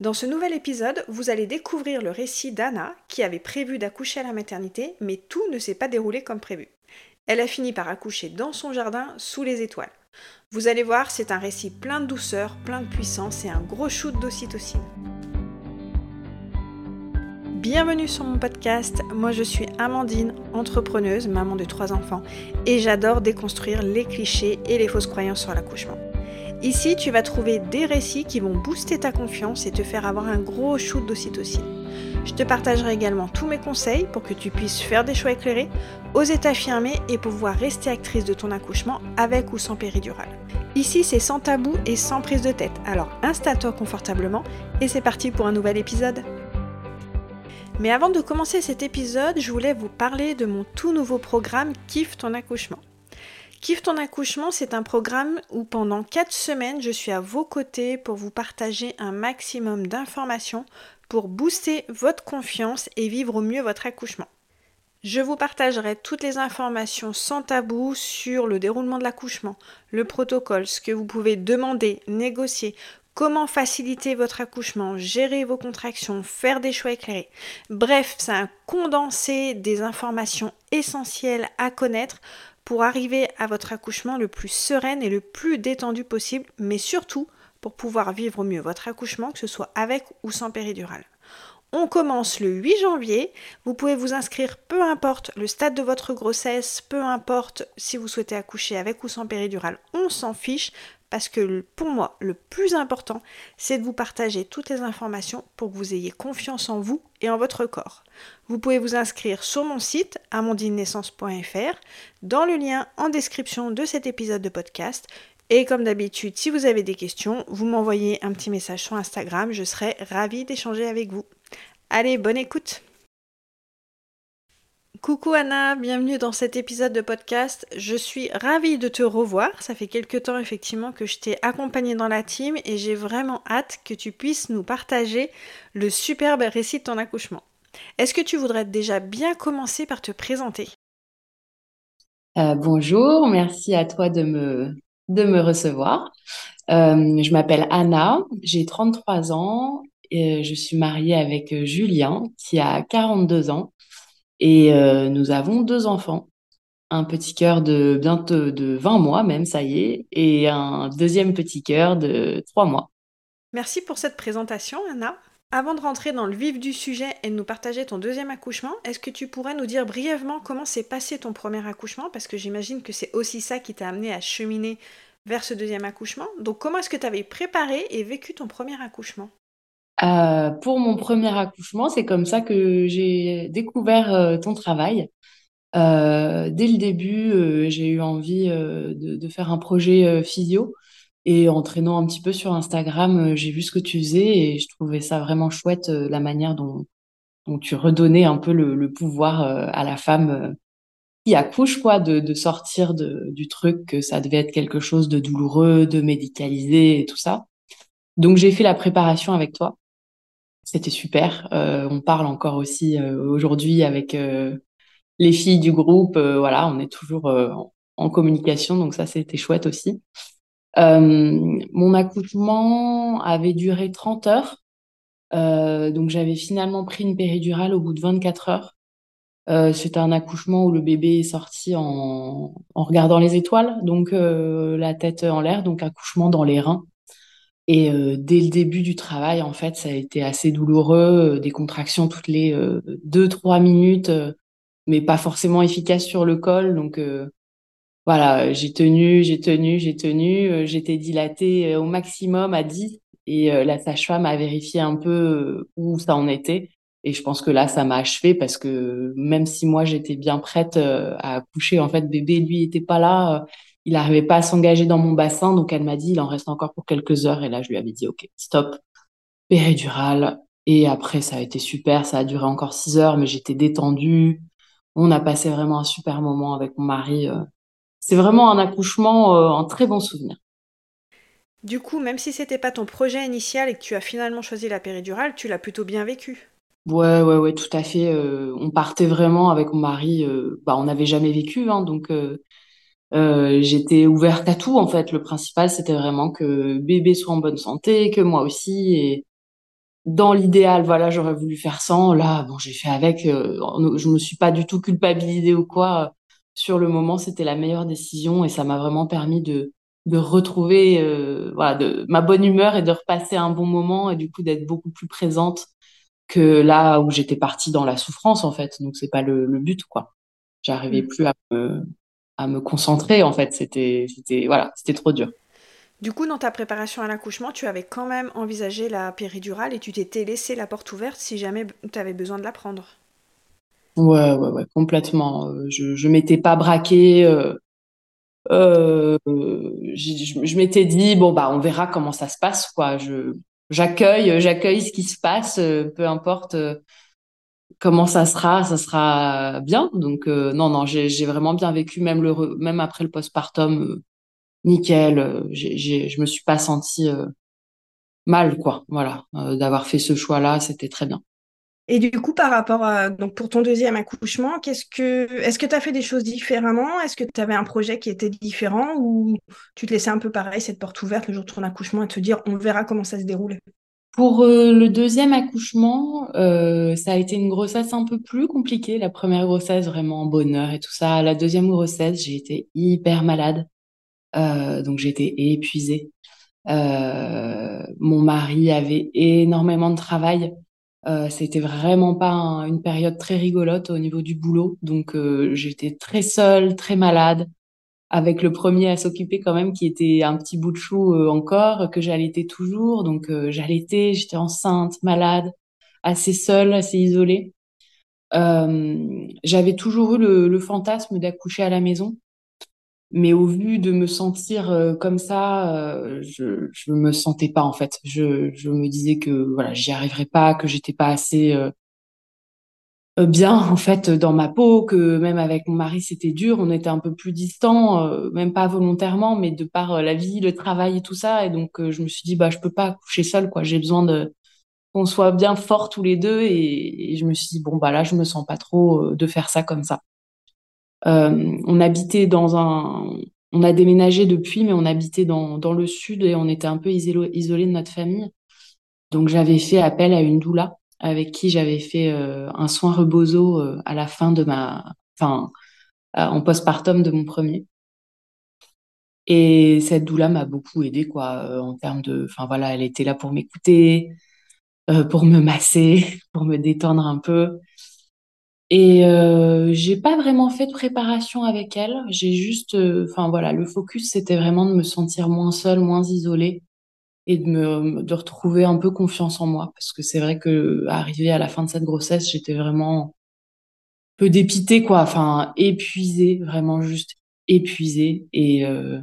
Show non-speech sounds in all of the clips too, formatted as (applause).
Dans ce nouvel épisode, vous allez découvrir le récit d'Anna qui avait prévu d'accoucher à la maternité, mais tout ne s'est pas déroulé comme prévu. Elle a fini par accoucher dans son jardin, sous les étoiles. Vous allez voir, c'est un récit plein de douceur, plein de puissance et un gros shoot d'ocytocine. Bienvenue sur mon podcast, moi je suis Amandine, entrepreneuse, maman de trois enfants, et j'adore déconstruire les clichés et les fausses croyances sur l'accouchement. Ici, tu vas trouver des récits qui vont booster ta confiance et te faire avoir un gros shoot d'ocytocine. Je te partagerai également tous mes conseils pour que tu puisses faire des choix éclairés, oser t'affirmer et pouvoir rester actrice de ton accouchement avec ou sans péridurale. Ici, c'est sans tabou et sans prise de tête, alors installe-toi confortablement et c'est parti pour un nouvel épisode. Mais avant de commencer cet épisode, je voulais vous parler de mon tout nouveau programme Kiffe ton accouchement. Kiffe ton accouchement, c'est un programme où pendant 4 semaines, je suis à vos côtés pour vous partager un maximum d'informations pour booster votre confiance et vivre au mieux votre accouchement. Je vous partagerai toutes les informations sans tabou sur le déroulement de l'accouchement, le protocole, ce que vous pouvez demander, négocier, comment faciliter votre accouchement, gérer vos contractions, faire des choix éclairés. Bref, c'est un condensé des informations essentielles à connaître pour arriver à votre accouchement le plus serein et le plus détendu possible, mais surtout pour pouvoir vivre au mieux votre accouchement, que ce soit avec ou sans péridurale. On commence le 8 janvier. Vous pouvez vous inscrire peu importe le stade de votre grossesse, peu importe si vous souhaitez accoucher avec ou sans péridurale, on s'en fiche parce que pour moi, le plus important, c'est de vous partager toutes les informations pour que vous ayez confiance en vous et en votre corps. Vous pouvez vous inscrire sur mon site amondinenaissance.fr dans le lien en description de cet épisode de podcast. Et comme d'habitude, si vous avez des questions, vous m'envoyez un petit message sur Instagram, je serai ravie d'échanger avec vous. Allez, bonne écoute Coucou Anna, bienvenue dans cet épisode de podcast. Je suis ravie de te revoir. Ça fait quelques temps effectivement que je t'ai accompagnée dans la team et j'ai vraiment hâte que tu puisses nous partager le superbe récit de ton accouchement. Est-ce que tu voudrais déjà bien commencer par te présenter? Euh, Bonjour, merci à toi de me, recevoir. Euh, je m'appelle Anna, j'ai 33 ans et je suis mariée avec Julien qui a 42 ans. Et euh, nous avons deux enfants, un petit cœur de bientôt de 20 mois même, ça y est, et un deuxième petit cœur de 3 mois. Merci pour cette présentation, Anna. Avant de rentrer dans le vif du sujet et de nous partager ton deuxième accouchement, est-ce que tu pourrais nous dire brièvement comment s'est passé ton premier accouchement? Parce que j'imagine que c'est aussi ça qui t'a amené à cheminer vers ce deuxième accouchement. Donc comment est-ce que tu avais préparé et vécu ton premier accouchement? Euh, pour mon premier accouchement, c'est comme ça que j'ai découvert euh, ton travail. Euh, dès le début, j'ai eu envie de, faire un projet physio et en traînant un petit peu sur Instagram, j'ai vu ce que tu faisais et je trouvais ça vraiment chouette la manière dont, tu redonnais un peu le, pouvoir à la femme qui accouche, quoi, de, de sortir du truc que ça devait être quelque chose de douloureux, de médicalisé et tout ça. Donc j'ai fait la préparation avec toi. C'était super. Euh, on parle encore aussi euh, aujourd'hui avec euh, les filles du groupe. voilà, on est toujours en, communication, donc ça c'était chouette aussi. mon accouchement avait duré 30 heures. donc j'avais finalement pris une péridurale au bout de 24 heures. C'était un accouchement où le bébé est sorti en, en regardant les étoiles, donc la tête en l'air, donc accouchement dans les reins. Et euh, dès le début du travail, en fait, ça a été assez douloureux, euh, des contractions toutes les euh, deux, trois minutes, mais pas forcément efficaces sur le col. Donc voilà, j'ai tenu, j'ai tenu, j'ai tenu, j'étais dilatée au maximum à 10 et la sage-femme a vérifié un peu où ça en était. Et je pense que là, ça m'a achevé parce que même si moi j'étais bien prête à accoucher, en fait, bébé lui était pas là il n'arrivait pas à s'engager dans mon bassin, donc elle m'a dit il en reste encore pour quelques heures. Et là, je lui avais dit ok, stop, péridurale. Et après, ça a été super, ça a duré encore six heures, mais j'étais détendue. On a passé vraiment un super moment avec mon mari. Euh. C'est vraiment un accouchement, euh, un très bon souvenir. Du coup, même si c'était pas ton projet initial et que tu as finalement choisi la péridurale, tu l'as plutôt bien vécu. Ouais, ouais, ouais, tout à fait. Euh, on partait vraiment avec mon mari. bah, on n'avait jamais vécu, hein, donc euh, j'étais ouverte à tout en fait. Le principal c'était vraiment que bébé soit en bonne santé, que moi aussi. Et dans l'idéal, voilà, j'aurais voulu faire sans. Là, bon, j'ai fait avec. je me suis pas du tout culpabilisée ou quoi. Sur le moment, c'était la meilleure décision et ça m'a vraiment permis de de retrouver voilà de ma bonne humeur et de repasser un bon moment et du coup d'être beaucoup plus présente que là où j'étais partie dans la souffrance en fait. Donc c'est pas le, le, but quoi. J'arrivais mmh. plus à me, à me concentrer en fait. C'était c'était voilà, c'était trop dur. Du coup, dans ta préparation à l'accouchement, tu avais quand même envisagé la péridurale et tu t'étais laissé la porte ouverte si jamais tu avais besoin de la prendre. Ouais, ouais, ouais, complètement. Euh, je, je m'étais pas braquée. Euh, euh, je, je m'étais dit bon bah on verra comment ça se passe quoi. Je j'accueille, j'accueille ce qui se passe, peu importe comment ça sera, ça sera bien. Donc non non, j'ai vraiment bien vécu même le même après le postpartum nickel. Euh, j'ai, je me suis pas sentie euh, mal, quoi. Voilà, euh, d'avoir fait ce choix-là, c'était très bien. Et du coup, par rapport à donc pour ton deuxième accouchement, qu'est-ce que est-ce que tu as fait des choses différemment? Est-ce que tu avais un projet qui était différent? Ou tu te laissais un peu pareil cette porte ouverte le jour de ton accouchement et te dire on verra comment ça se déroule? Pour le deuxième accouchement, ça a été une grossesse un peu plus compliquée. La première grossesse vraiment en bonheur et tout ça. La deuxième grossesse, j'ai été hyper malade. Euh, donc j'étais épuisée. Euh, mon mari avait énormément de travail. Euh, c'était vraiment pas une période très rigolote au niveau du boulot. Donc euh, j'étais très seule, très malade, avec le premier à s'occuper quand même qui était un petit bout de chou euh, encore, que j'allaitais toujours. Donc j'allaitais, j'étais enceinte, malade, assez seule, assez isolée. J'avais toujours eu le, le fantasme d'accoucher à la maison. Mais au vu de me sentir euh, comme ça, euh, je je me sentais pas en fait. Je je me disais que voilà, j'y arriverais pas, que j'étais pas assez euh, bien en fait dans ma peau, que même avec mon mari c'était dur, on était un peu plus distants, même pas volontairement, mais de par la vie, le travail et tout ça. Et donc je me suis dit bah je peux pas coucher seule quoi. J'ai besoin de qu'on soit bien forts tous les deux. Et, et, je me suis dit bon bah là je me sens pas trop de faire ça comme ça. Euh, on habitait dans un, on a déménagé depuis, mais on habitait dans, dans le sud et on était un peu isolé, isolé de notre famille. Donc j'avais fait appel à une doula avec qui j'avais fait euh, un soin rebozo euh, à la fin de ma, enfin, en postpartum de mon premier. Et cette doula m'a beaucoup aidé quoi, en termes de, enfin voilà, elle était là pour m'écouter, pour me masser, (laughs) pour me détendre un peu. Et euh, j'ai pas vraiment fait de préparation avec elle. J'ai juste, euh, enfin voilà, le focus c'était vraiment de me sentir moins seule, moins isolée et de me de retrouver un peu confiance en moi parce que c'est vrai que arrivé à la fin de cette grossesse, j'étais vraiment peu dépitée quoi, enfin épuisée, vraiment juste épuisée et euh,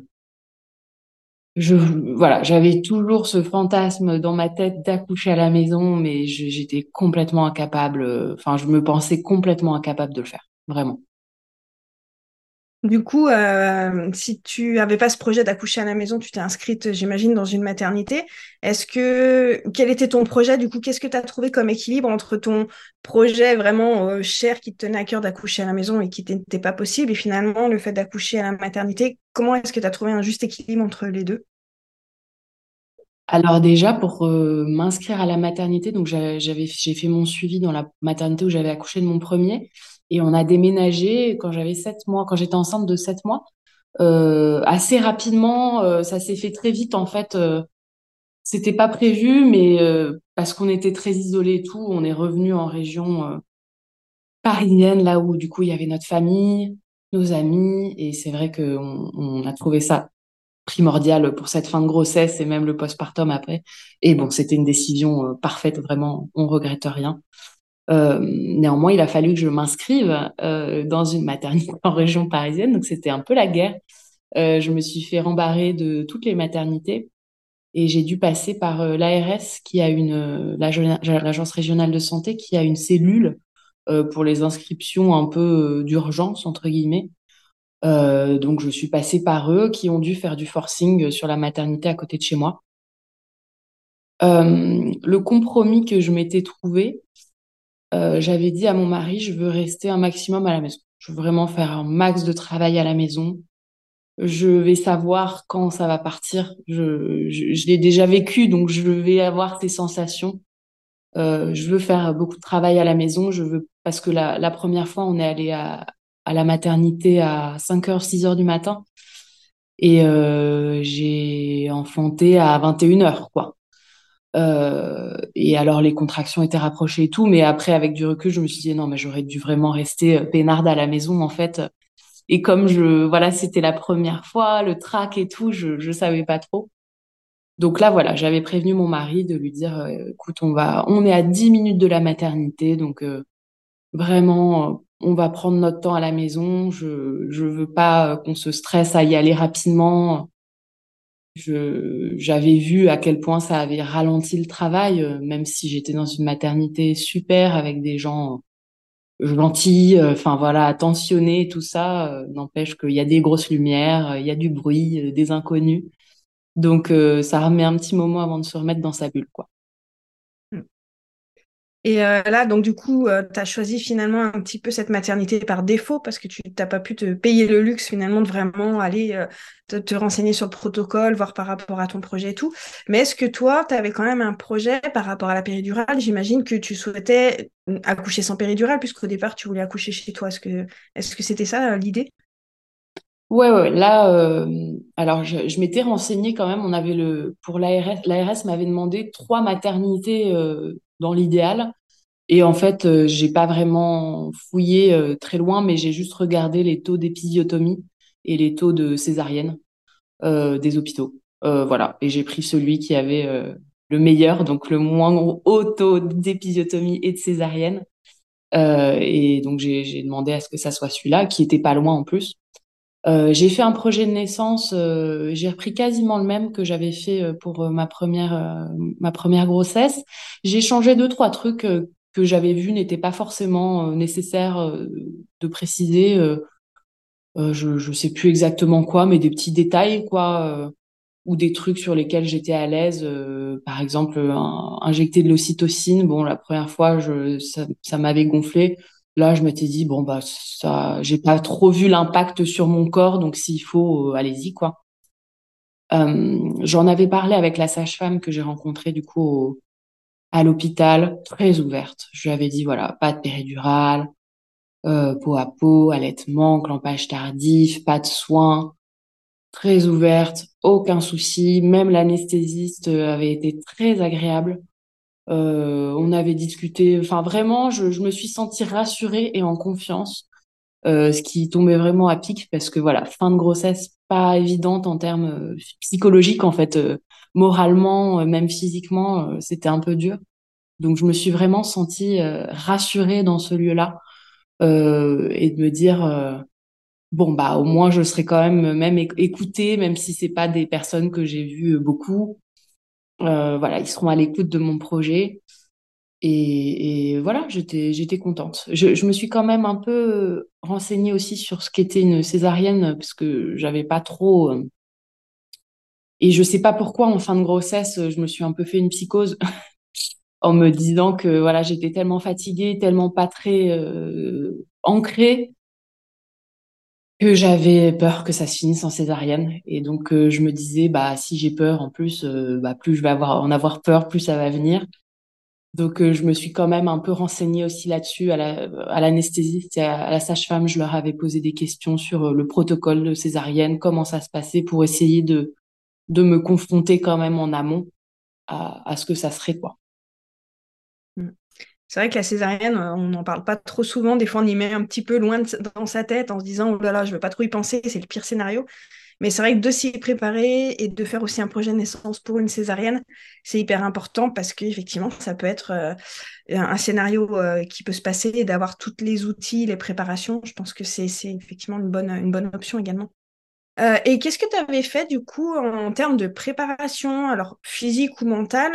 je voilà, j'avais toujours ce fantasme dans ma tête d'accoucher à la maison, mais j'étais complètement incapable. Enfin, je me pensais complètement incapable de le faire, vraiment. Du coup, euh, si tu avais pas ce projet d'accoucher à la maison, tu t'es inscrite, j'imagine, dans une maternité. Est-ce que quel était ton projet? Du coup, qu'est-ce que tu as trouvé comme équilibre entre ton projet vraiment euh, cher qui te tenait à cœur d'accoucher à la maison et qui n'était pas possible, et finalement le fait d'accoucher à la maternité? Comment est-ce que tu as trouvé un juste équilibre entre les deux? Alors déjà pour euh, m'inscrire à la maternité, donc j'avais j'ai fait mon suivi dans la maternité où j'avais accouché de mon premier et on a déménagé quand j'avais sept mois, quand j'étais enceinte de sept mois. Euh, assez rapidement, euh, ça s'est fait très vite en fait. c'était pas prévu, mais parce qu'on était très isolés et tout, on est revenu en région parisienne là où du coup il y avait notre famille, nos amis et c'est vrai qu'on on a trouvé ça primordial pour cette fin de grossesse et même le postpartum après. Et bon, c'était une décision euh, parfaite, vraiment, on regrette rien. Euh, néanmoins, il a fallu que je m'inscrive euh, dans une maternité (laughs) en région parisienne, donc c'était un peu la guerre. Euh, je me suis fait rembarrer de toutes les maternités et j'ai dû passer par l'ARS qui a une l'agence régionale de santé qui a une cellule pour les inscriptions un peu d'urgence entre guillemets donc, je suis passée par eux qui ont dû faire du forcing sur la maternité à côté de chez moi. Le compromis que je m'étais trouvé, euh, j'avais dit à mon mari, je veux rester un maximum à la maison. Je veux vraiment faire un max de travail à la maison. Je vais savoir quand ça va partir. Je, l'ai déjà vécu, donc je vais avoir ces sensations. je veux faire beaucoup de travail à la maison. Je veux parce que la, première fois, on est allé à, à la maternité à 5h, 6h du matin. Et j'ai enfanté à 21h, quoi. Euh, et alors les contractions étaient rapprochées et tout, mais après avec du recul, je me suis dit non, mais j'aurais dû vraiment rester euh, peinarde à la maison en fait. Et comme je voilà, c'était la première fois, le trac et tout, je je savais pas trop. Donc là voilà, j'avais prévenu mon mari de lui dire euh, écoute, on va on est à 10 minutes de la maternité, donc vraiment on va prendre notre temps à la maison, je je veux pas qu'on se stresse à y aller rapidement j'avais vu à quel point ça avait ralenti le travail, euh, même si j'étais dans une maternité super avec des gens euh, gentils, euh, enfin voilà, attentionnés, tout ça. N'empêche qu'il y a des grosses lumières, il y a du bruit, des inconnus. Donc ça remet un petit moment avant de se remettre dans sa bulle, quoi. Et euh, là, donc du coup, euh, tu as choisi finalement un petit peu cette maternité par défaut parce que tu n'as pas pu te payer le luxe finalement de vraiment aller euh, te, renseigner sur le protocole, voir par rapport à ton projet et tout. Mais est-ce que toi, tu avais quand même un projet par rapport à la péridurale? J'imagine que tu souhaitais accoucher sans péridurale puisqu'au départ, tu voulais accoucher chez toi. Est-ce que est-ce que c'était ça l'idée? Ouais, ouais, là, alors je, je m'étais renseignée quand même. On avait le pour l'ARS, l'ARS m'avait demandé trois maternités dans l'idéal. Et en fait, euh, j'ai pas vraiment fouillé euh, très loin, mais j'ai juste regardé les taux d'épisiotomie et les taux de césarienne euh, des hôpitaux. voilà. Et j'ai pris celui qui avait le meilleur, donc le moins haut taux d'épisiotomie et de césarienne. et donc j'ai demandé à ce que ça soit celui-là, qui était pas loin en plus. Euh, j'ai fait un projet de naissance, euh, j'ai repris quasiment le même que j'avais fait euh, pour ma première ma première grossesse. J'ai changé deux trois trucs que j'avais vus n'étaient pas forcément nécessaires de préciser. je je sais plus exactement quoi, mais des petits détails quoi, ou des trucs sur lesquels j'étais à l'aise. par exemple, injecter de l'ocytocine. Bon, la première fois, ça, ça m'avait gonflé. Là, je m'étais dit bon bah ça, j'ai pas trop vu l'impact sur mon corps, donc s'il faut, euh, allez-y quoi. Euh, j'en avais parlé avec la sage-femme que j'ai rencontrée du coup à l'hôpital, très ouverte. Je lui avais dit voilà, pas de péridurale, euh, peau à peau, allaitement, clampage tardif, pas de soins, très ouverte, aucun souci. Même l'anesthésiste avait été très agréable. Euh, on avait discuté, enfin vraiment, je, je, me suis sentie rassurée et en confiance, euh, ce qui tombait vraiment à pic parce que voilà, fin de grossesse pas évidente en termes euh, psychologiques en fait, euh, moralement, même physiquement, c'était un peu dur. Donc je me suis vraiment sentie rassurée dans ce lieu-là et de me dire bon bah au moins je serai quand même même écoutée, même si c'est pas des personnes que j'ai vues beaucoup. Euh, voilà, ils seront à l'écoute de mon projet. Et, voilà, j'étais, j'étais contente. Je, me suis quand même un peu renseignée aussi sur ce qu'était une césarienne, parce que j'avais pas trop. Euh, et je sais pas pourquoi, en fin de grossesse, je me suis un peu fait une psychose (laughs) en me disant que voilà, j'étais tellement fatiguée, tellement pas très euh, ancrée que j'avais peur que ça se finisse en césarienne. Et donc euh, je me disais bah si j'ai peur en plus euh, bah plus je vais avoir en avoir peur plus ça va venir. Donc euh, je me suis quand même un peu renseignée aussi là-dessus à la à l'anesthésiste et à, la sage-femme je leur avais posé des questions sur le protocole de césarienne comment ça se passait pour essayer de de me confronter quand même en amont à, à ce que ça serait quoi c'est vrai que la césarienne, euh, on n'en parle pas trop souvent. Des fois, on y met un petit peu loin dans sa tête en se disant Oh là là, je ne veux pas trop y penser, c'est le pire scénario. Mais c'est vrai que de s'y préparer et de faire aussi un projet de naissance pour une césarienne, c'est hyper important parce qu'effectivement, ça peut être euh, un scénario euh, qui peut se passer et d'avoir tous les outils, les préparations. Je pense que c'est effectivement une bonne, une bonne option également. Euh, et qu'est-ce que tu avais fait du coup en termes de préparation, alors physique ou mentale,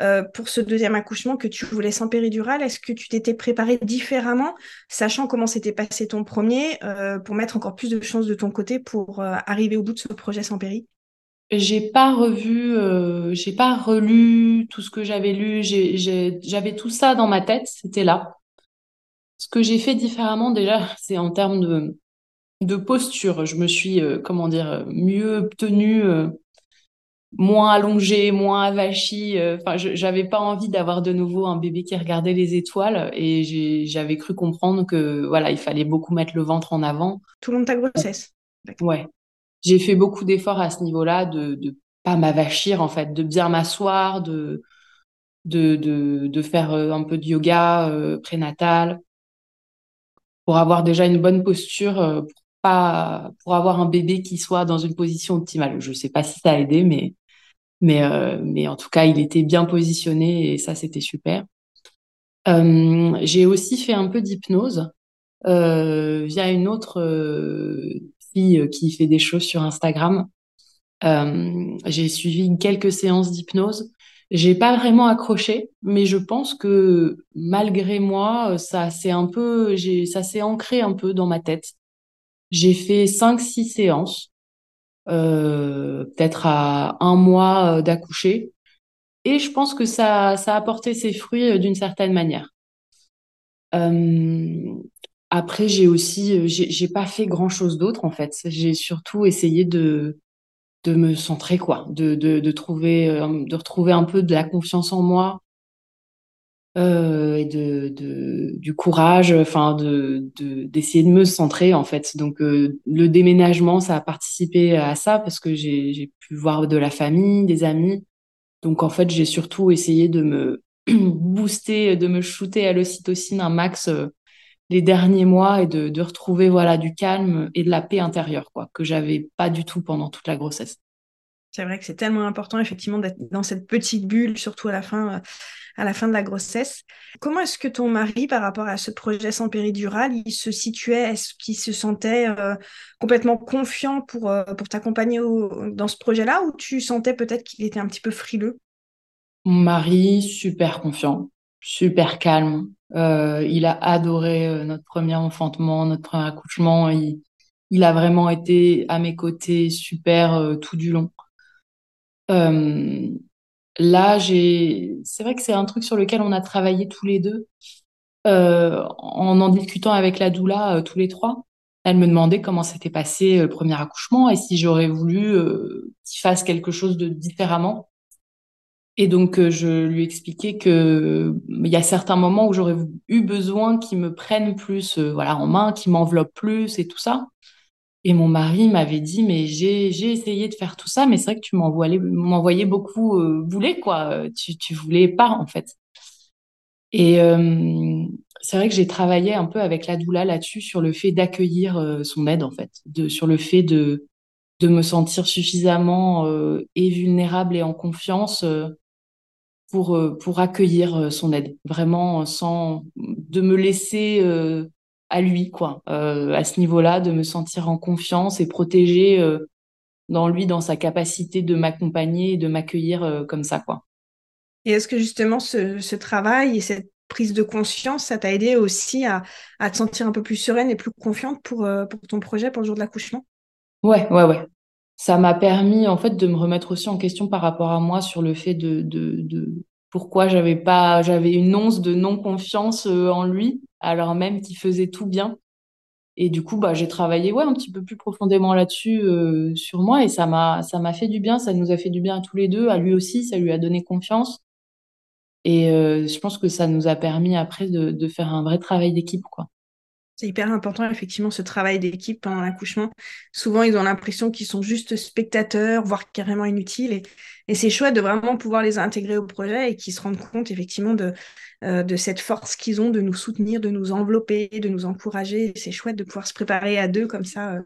euh, pour ce deuxième accouchement que tu voulais sans péridurale? Est-ce que tu t'étais préparé différemment, sachant comment s'était passé ton premier, euh, pour mettre encore plus de chances de ton côté pour arriver au bout de ce projet sans péri? J'ai pas revu, j'ai pas relu tout ce que j'avais lu. J'avais tout ça dans ma tête, c'était là. Ce que j'ai fait différemment déjà, (laughs) c'est en termes de de posture. Je me suis, euh, comment dire, mieux tenue. Euh, moins allongé, moins avachi. Enfin, j'avais pas envie d'avoir de nouveau un bébé qui regardait les étoiles et j'avais cru comprendre que voilà, il fallait beaucoup mettre le ventre en avant. Tout le long de ta grossesse. Ouais. J'ai fait beaucoup d'efforts à ce niveau-là de de pas m'avachir en fait, de bien m'asseoir, de de, de, de faire un peu de yoga prénatal pour avoir déjà une bonne posture pour pas pour avoir un bébé qui soit dans une position optimale. Je sais pas si ça a aidé, mais euh, mais en tout cas, il était bien positionné et ça c'était super. Euh, j'ai aussi fait un peu d'hypnose euh, via une autre fille qui fait des choses sur Instagram. j'ai suivi quelques séances d'hypnose. J'ai pas vraiment accroché, mais je pense que malgré moi, ça s'est un peu, ça s'est ancré un peu dans ma tête. J'ai fait cinq, six séances, euh, peut-être à un mois euh, d'accoucher, et je pense que ça, ça a porté ses fruits euh, d'une certaine manière. Euh, après, j'ai aussi, j'ai pas fait grand chose d'autre en fait. J'ai surtout essayé de de me centrer quoi, de de, de trouver, de retrouver un peu de la confiance en moi, euh, et de, du courage, enfin de d'essayer de, me centrer en fait. Donc euh, le déménagement, ça a participé à ça parce que j'ai pu voir de la famille, des amis. Donc en fait, j'ai surtout essayé de me (clears throat) booster, de me shooter à l'ocytocine un max euh, les derniers mois et de, de retrouver voilà du calme et de la paix intérieure quoi que j'avais pas du tout pendant toute la grossesse. C'est vrai que c'est tellement important effectivement d'être dans cette petite bulle, surtout à la fin, à la fin de la grossesse. Comment est-ce que ton mari, par rapport à ce projet sans péridurale, il se situait? Est-ce qu'il se sentait euh, complètement confiant pour, euh, pour t'accompagner dans ce projet-là ou tu sentais peut-être qu'il était un petit peu frileux? Mon mari, super confiant, super calme. il a adoré notre premier enfantement, notre premier accouchement. Il, a vraiment été à mes côtés super tout du long. Euh, là, c'est vrai que c'est un truc sur lequel on a travaillé tous les deux, euh, en en discutant avec la doula euh, tous les trois. Elle me demandait comment s'était passé le premier accouchement et si j'aurais voulu qu'il fasse quelque chose de différemment. Et donc, je lui expliquais que il y a certains moments où j'aurais eu besoin qu'il me prenne plus, voilà, en main, qu'il m'enveloppe plus et tout ça. Et mon mari m'avait dit, mais j'ai, essayé de faire tout ça, mais c'est vrai que tu m'envoyais, beaucoup euh, quoi. Tu, tu voulais pas, en fait. Et euh, c'est vrai que j'ai travaillé un peu avec la doula là-dessus, sur le fait d'accueillir euh, son aide, en fait. De, sur le fait de, de me sentir suffisamment et vulnérable et en confiance pour, pour accueillir son aide. Vraiment, sans de me laisser à lui, quoi, euh, à ce niveau-là, de me sentir en confiance et protégée euh, dans lui, dans sa capacité de m'accompagner et de m'accueillir euh, comme ça, quoi. Et est-ce que justement ce, travail et cette prise de conscience, ça t'a aidé aussi à, te sentir un peu plus sereine et plus confiante pour, pour ton projet, pour le jour de l'accouchement? Ouais, ouais, ouais. Ça m'a permis en fait de me remettre aussi en question par rapport à moi sur le fait de, de, de pourquoi j'avais pas, j'avais une once de non confiance en lui alors même qu'il faisait tout bien. Et du coup, bah, j'ai travaillé ouais, un petit peu plus profondément là-dessus euh, sur moi et ça m'a fait du bien, ça nous a fait du bien à tous les deux, à lui aussi, ça lui a donné confiance. Et euh, je pense que ça nous a permis après de, de faire un vrai travail d'équipe, quoi. C'est hyper important, effectivement, ce travail d'équipe pendant l'accouchement. Souvent, ils ont l'impression qu'ils sont juste spectateurs, voire carrément inutiles. Et, c'est chouette de vraiment pouvoir les intégrer au projet et qu'ils se rendent compte, effectivement, de, euh, cette force qu'ils ont de nous soutenir, de nous envelopper, de nous encourager. C'est chouette de pouvoir se préparer à deux comme ça. Euh.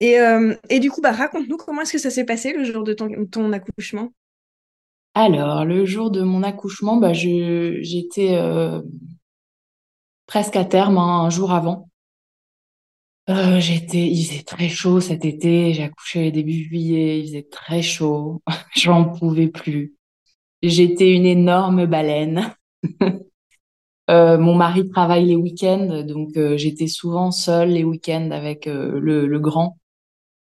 Et, euh, et du coup, bah, raconte-nous comment est-ce que ça s'est passé le jour de ton, ton accouchement? Alors, le jour de mon accouchement, bah, j'étais presque à terme hein, un jour avant. Euh, j'étais, il faisait très chaud cet été. J'ai accouché début juillet. Il faisait très chaud. (laughs) J'en pouvais plus. J'étais une énorme baleine. (laughs) euh, mon mari travaille les week-ends, donc euh, j'étais souvent seule les week-ends avec le, le, grand.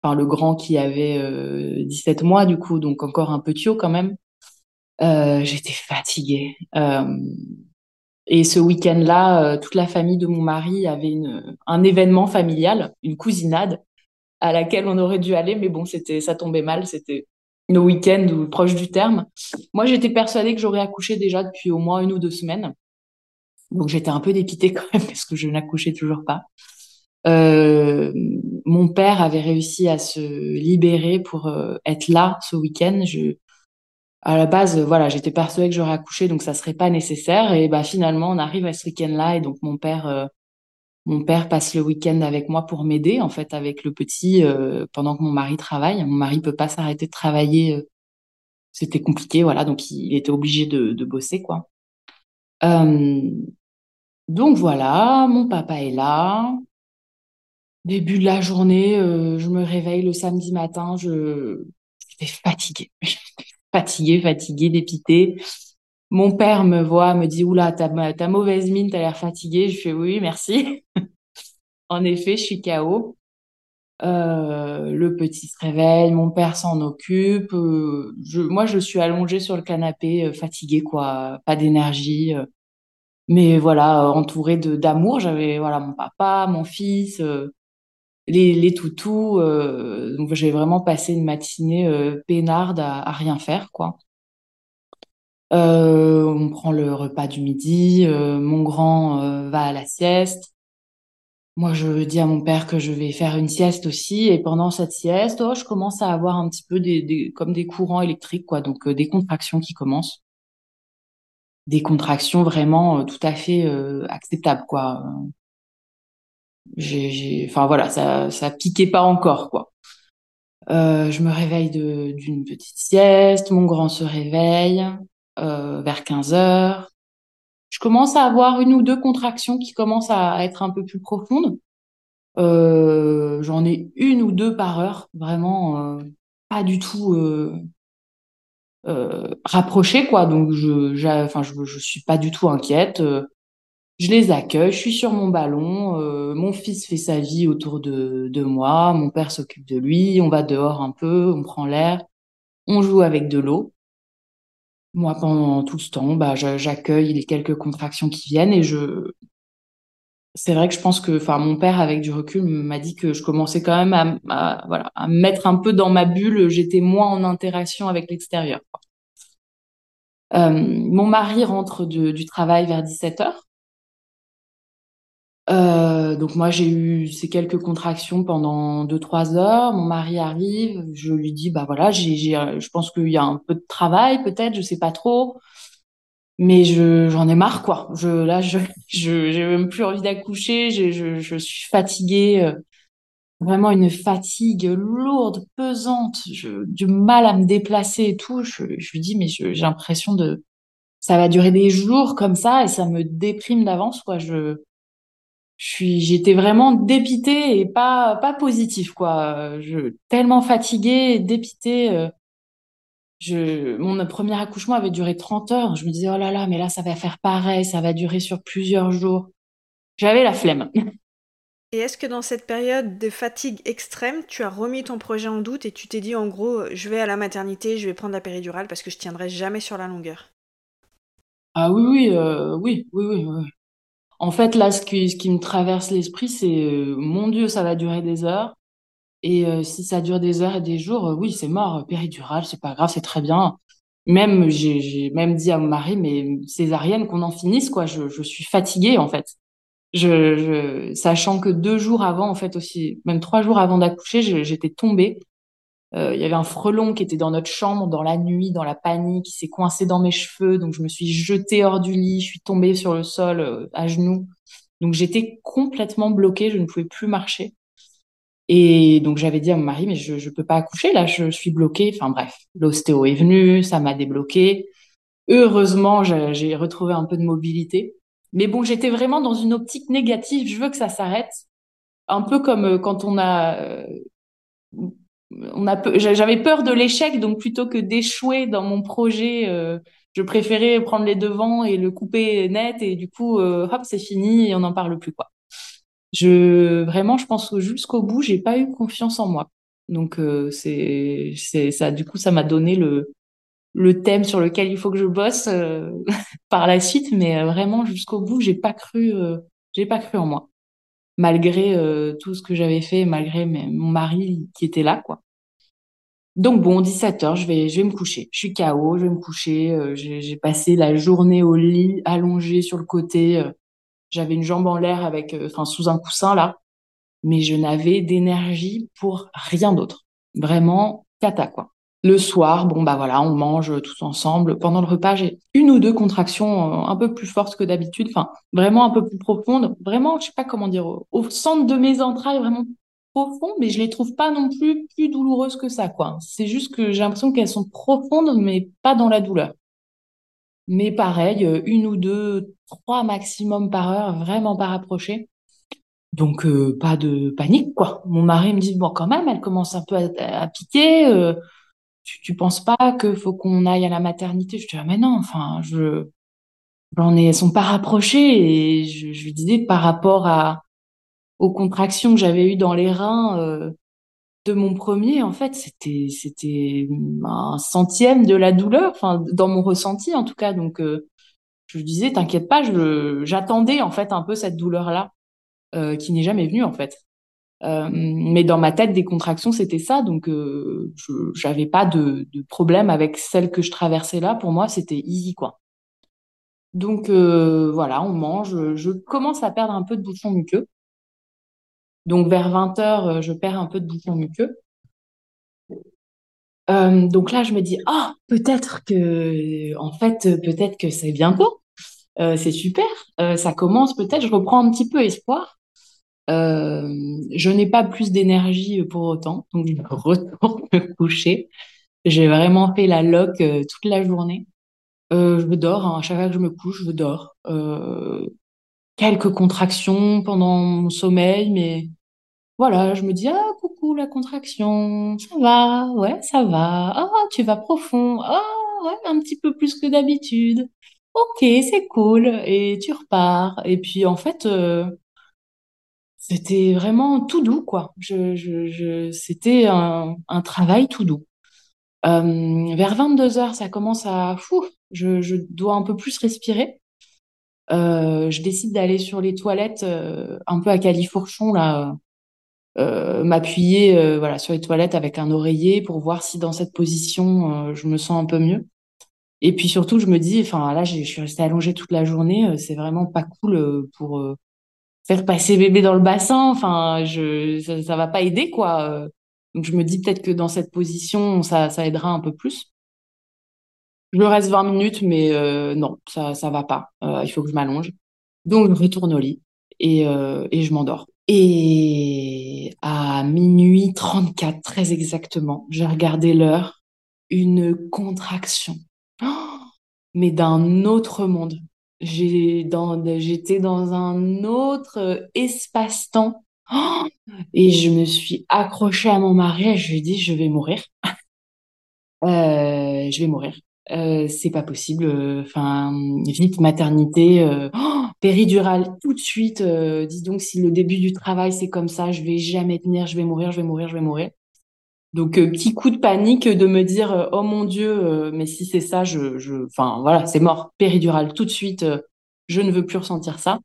Enfin, le grand qui avait 17 mois du coup, donc encore un peu tio quand même. j'étais fatiguée. Et ce week-end-là, euh, toute la famille de mon mari avait un événement familial, une cousinade, à laquelle on aurait dû aller, mais bon, ça tombait mal. C'était nos week-ends ou proche du terme. Moi, j'étais persuadée que j'aurais accouché déjà depuis au moins une ou deux semaines. Donc, j'étais un peu dépitée (laughs) quand même parce que je n'accouchais toujours pas. Euh, mon père avait réussi à se libérer pour euh, être là ce week-end. À la base, voilà, j'étais persuadée que j'aurais accouché, donc ça serait pas nécessaire. Et bah finalement, on arrive à ce week-end-là, et donc mon père, euh, mon père passe le week-end avec moi pour m'aider, en fait, avec le petit, pendant que mon mari travaille. Mon mari peut pas s'arrêter de travailler, c'était compliqué, voilà, donc il, était obligé de, bosser, quoi. donc voilà, mon papa est là, Début de la journée, euh, je me réveille le samedi matin, je j'étais fatiguée. (laughs) fatiguée, fatiguée, dépitée. Mon père me voit, me dit Oula, t'as, ta mauvaise mine, t'as l'air fatiguée. Je fais Oui, merci. (laughs) en effet, je suis KO. Euh, le petit se réveille, mon père s'en occupe. Euh, moi, je suis allongée sur le canapé, fatiguée, quoi, pas d'énergie. mais voilà, entourée d'amour. J'avais voilà mon papa, mon fils les, toutous. Euh, j'ai vraiment passé une matinée euh, peinarde à, rien faire, quoi. Euh, on prend le repas du midi. Mon grand va à la sieste. Moi, je dis à mon père que je vais faire une sieste aussi. Et pendant cette sieste, oh, je commence à avoir un petit peu des, des comme des courants électriques, quoi. Donc des contractions qui commencent des contractions vraiment tout à fait acceptables quoi j'ai, enfin voilà, ça, ça piquait pas encore quoi. Euh, je me réveille d'une petite sieste, mon grand se réveille euh, vers 15 heures. Je commence à avoir une ou deux contractions qui commencent à être un peu plus profondes. Euh, J'en ai une ou deux par heure, vraiment pas du tout rapprochées quoi. Donc je, enfin je, je suis pas du tout inquiète je les accueille, je suis sur mon ballon, euh, mon fils fait sa vie autour de, de moi, mon père s'occupe de lui, on va dehors un peu, on prend l'air, on joue avec de l'eau. Moi, pendant tout ce temps, bah, j'accueille les quelques contractions qui viennent et je. C'est vrai que je pense que, enfin, mon père, avec du recul, m'a dit que je commençais quand même à, voilà, à me mettre un peu dans ma bulle. J'étais moins en interaction avec l'extérieur. Euh, mon mari rentre du travail vers 17 heures. Euh, donc moi j'ai eu ces quelques contractions pendant deux trois heures. Mon mari arrive, je lui dis bah voilà j'ai je pense qu'il y a un peu de travail peut-être, je sais pas trop, mais je j'en ai marre quoi. Je là je (laughs) je j'ai même plus envie d'accoucher, je, je je suis fatiguée, euh, vraiment une fatigue lourde, pesante, je, du mal à me déplacer et tout. Je je lui dis mais j'ai l'impression de ça va durer des jours comme ça et ça me déprime d'avance quoi. Je je suis j'étais vraiment dépitée et pas pas positif quoi. Je tellement fatiguée dépitée euh, je mon premier accouchement avait duré 30 heures. Je me disais oh là là mais là ça va faire pareil ça va durer sur plusieurs jours. J'avais la flemme. (laughs) Et est-ce que dans cette période de fatigue extrême tu as remis ton projet en doute et tu t'es dit en gros je vais à la maternité je vais prendre la péridurale parce que je tiendrai jamais sur la longueur? Ah oui oui euh, oui oui oui, oui. En fait, là, ce qui, ce qui me traverse l'esprit, c'est euh, mon Dieu, ça va durer des heures. Et euh, si ça dure des heures et des jours, euh, oui, c'est mort, péridurale, c'est pas grave, c'est très bien. Même, j'ai même dit à mon mari, mais césarienne, qu'on en finisse, quoi. Je, je suis fatiguée, en fait. Je, je, sachant que deux jours avant, en fait, aussi, même trois jours avant d'accoucher, j'étais tombée. Euh, il y avait un frelon qui était dans notre chambre dans la nuit, dans la panique, qui s'est coincé dans mes cheveux. Donc je me suis jetée hors du lit, je suis tombée sur le sol euh, à genoux. Donc j'étais complètement bloquée, je ne pouvais plus marcher. Et donc j'avais dit à mon mari, mais je ne peux pas accoucher là, je suis bloquée. Enfin bref, l'ostéo est venu, ça m'a débloqué. Heureusement, j'ai retrouvé un peu de mobilité. Mais bon, j'étais vraiment dans une optique négative. Je veux que ça s'arrête. Un peu comme euh, quand on a on a j'avais peur de l'échec, donc plutôt que d'échouer dans mon projet, euh, je préférais prendre les devants et le couper net et du coup, euh, hop, c'est fini et on n'en parle plus quoi. Je vraiment, je pense que jusqu'au bout, j'ai pas eu confiance en moi. Donc euh, c'est c'est ça. Du coup, ça m'a donné le le thème sur lequel il faut que je bosse (laughs) par la suite, mais vraiment jusqu'au bout, j'ai pas cru, j'ai pas cru en moi malgré euh, tout ce que j'avais fait, malgré mon mari qui était là, quoi. Donc bon, 17h, je vais, je vais me coucher. Je suis KO, je vais me coucher. Euh, j'ai passé la journée au lit, allongée sur le côté. Euh, j'avais une jambe en l'air avec, euh, enfin, sous un coussin là, mais je n'avais d'énergie pour rien d'autre. Vraiment cata quoi. Le soir, bon bah voilà, on mange tous ensemble. Pendant le repas, j'ai une ou deux contractions un peu plus fortes que d'habitude, enfin vraiment un peu plus profondes. Vraiment, je sais pas comment dire, au centre de mes entrailles, vraiment profondes, mais je les trouve pas non plus plus douloureuses que ça, quoi. C'est juste que j'ai l'impression qu'elles sont profondes, mais pas dans la douleur. Mais pareil, euh, une ou deux, trois maximum par heure, vraiment pas rapprochées. Donc euh, pas de panique, quoi. Mon mari me dit bon quand même, elle commence un peu à, piquer. Euh, tu, tu penses pas que faut qu'on aille à la maternité? Je dis ah mais non, enfin je j'en ai, sont pas rapprochées et je, je lui disais par rapport à aux contractions que j'avais eues dans les reins euh, de mon premier, en fait, c'était c'était un centième de la douleur, enfin dans mon ressenti en tout cas. Donc euh, je disais, t'inquiète pas, je j'attendais en fait un peu cette douleur là euh, qui n'est jamais venue en fait. Euh, mais dans ma tête, des contractions, c'était ça, donc euh, je j'avais pas de, problème avec celle que je traversais là. Pour moi, c'était easy quoi. Donc euh, voilà, on mange. Je commence à perdre un peu de bouchon muqueux. Donc vers 20 heures, euh, je perds un peu de bouchon muqueux. Donc là, je me dis, ah, peut-être que, en fait, peut-être que c'est bientôt. C'est super. ça commence peut-être. Je reprends un petit peu espoir. Je n'ai pas plus d'énergie pour autant, donc je (laughs) retourne me coucher. J'ai vraiment fait la loc toute la journée. je me dors. Hein. À chaque fois que je me couche, je dors. quelques contractions pendant mon sommeil, mais voilà, je me dis, ah, coucou, la contraction, ça va, ouais, ça va, ah, tu vas profond, ah, ouais, un petit peu plus que d'habitude, ok, c'est cool, et tu repars. Et puis, en fait, euh, c'était vraiment tout doux, quoi. Je, c'était un, travail tout doux. Euh, vers 22 heures, ça commence à, fou, je, dois un peu plus respirer. Euh, je décide d'aller sur les toilettes euh, un peu à califourchon, là, m'appuyer voilà sur les toilettes avec un oreiller pour voir si dans cette position je me sens un peu mieux. Et puis surtout, je me dis, enfin là, je suis restée allongée toute la journée, c'est vraiment pas cool pour faire passer bébé dans le bassin. Enfin, je ça, ça va pas aider quoi. Je me dis peut-être que dans cette position, ça, ça aidera un peu plus. Je me reste 20 minutes, mais non, ça ça va pas. il faut que je m'allonge. Donc je retourne au lit et, et je m'endors. Et à minuit 34, très exactement, j'ai regardé l'heure, une contraction. (gasps) Mais d'un autre monde. J'ai dans, j'étais dans un autre espace-temps. Oh, et je me suis accrochée à mon mari et je lui ai dit, je vais mourir. (laughs) Euh, je vais mourir. Euh, c'est pas possible. Euh, enfin, vite maternité, euh, oh, péridurale tout de suite. dis donc, si le début du travail c'est comme ça, je vais jamais tenir, je vais mourir, je vais mourir, je vais mourir. Donc petit coup de panique de me dire oh mon Dieu, mais si c'est ça, je, enfin voilà, c'est mort. Péridurale tout de suite. je ne veux plus ressentir ça.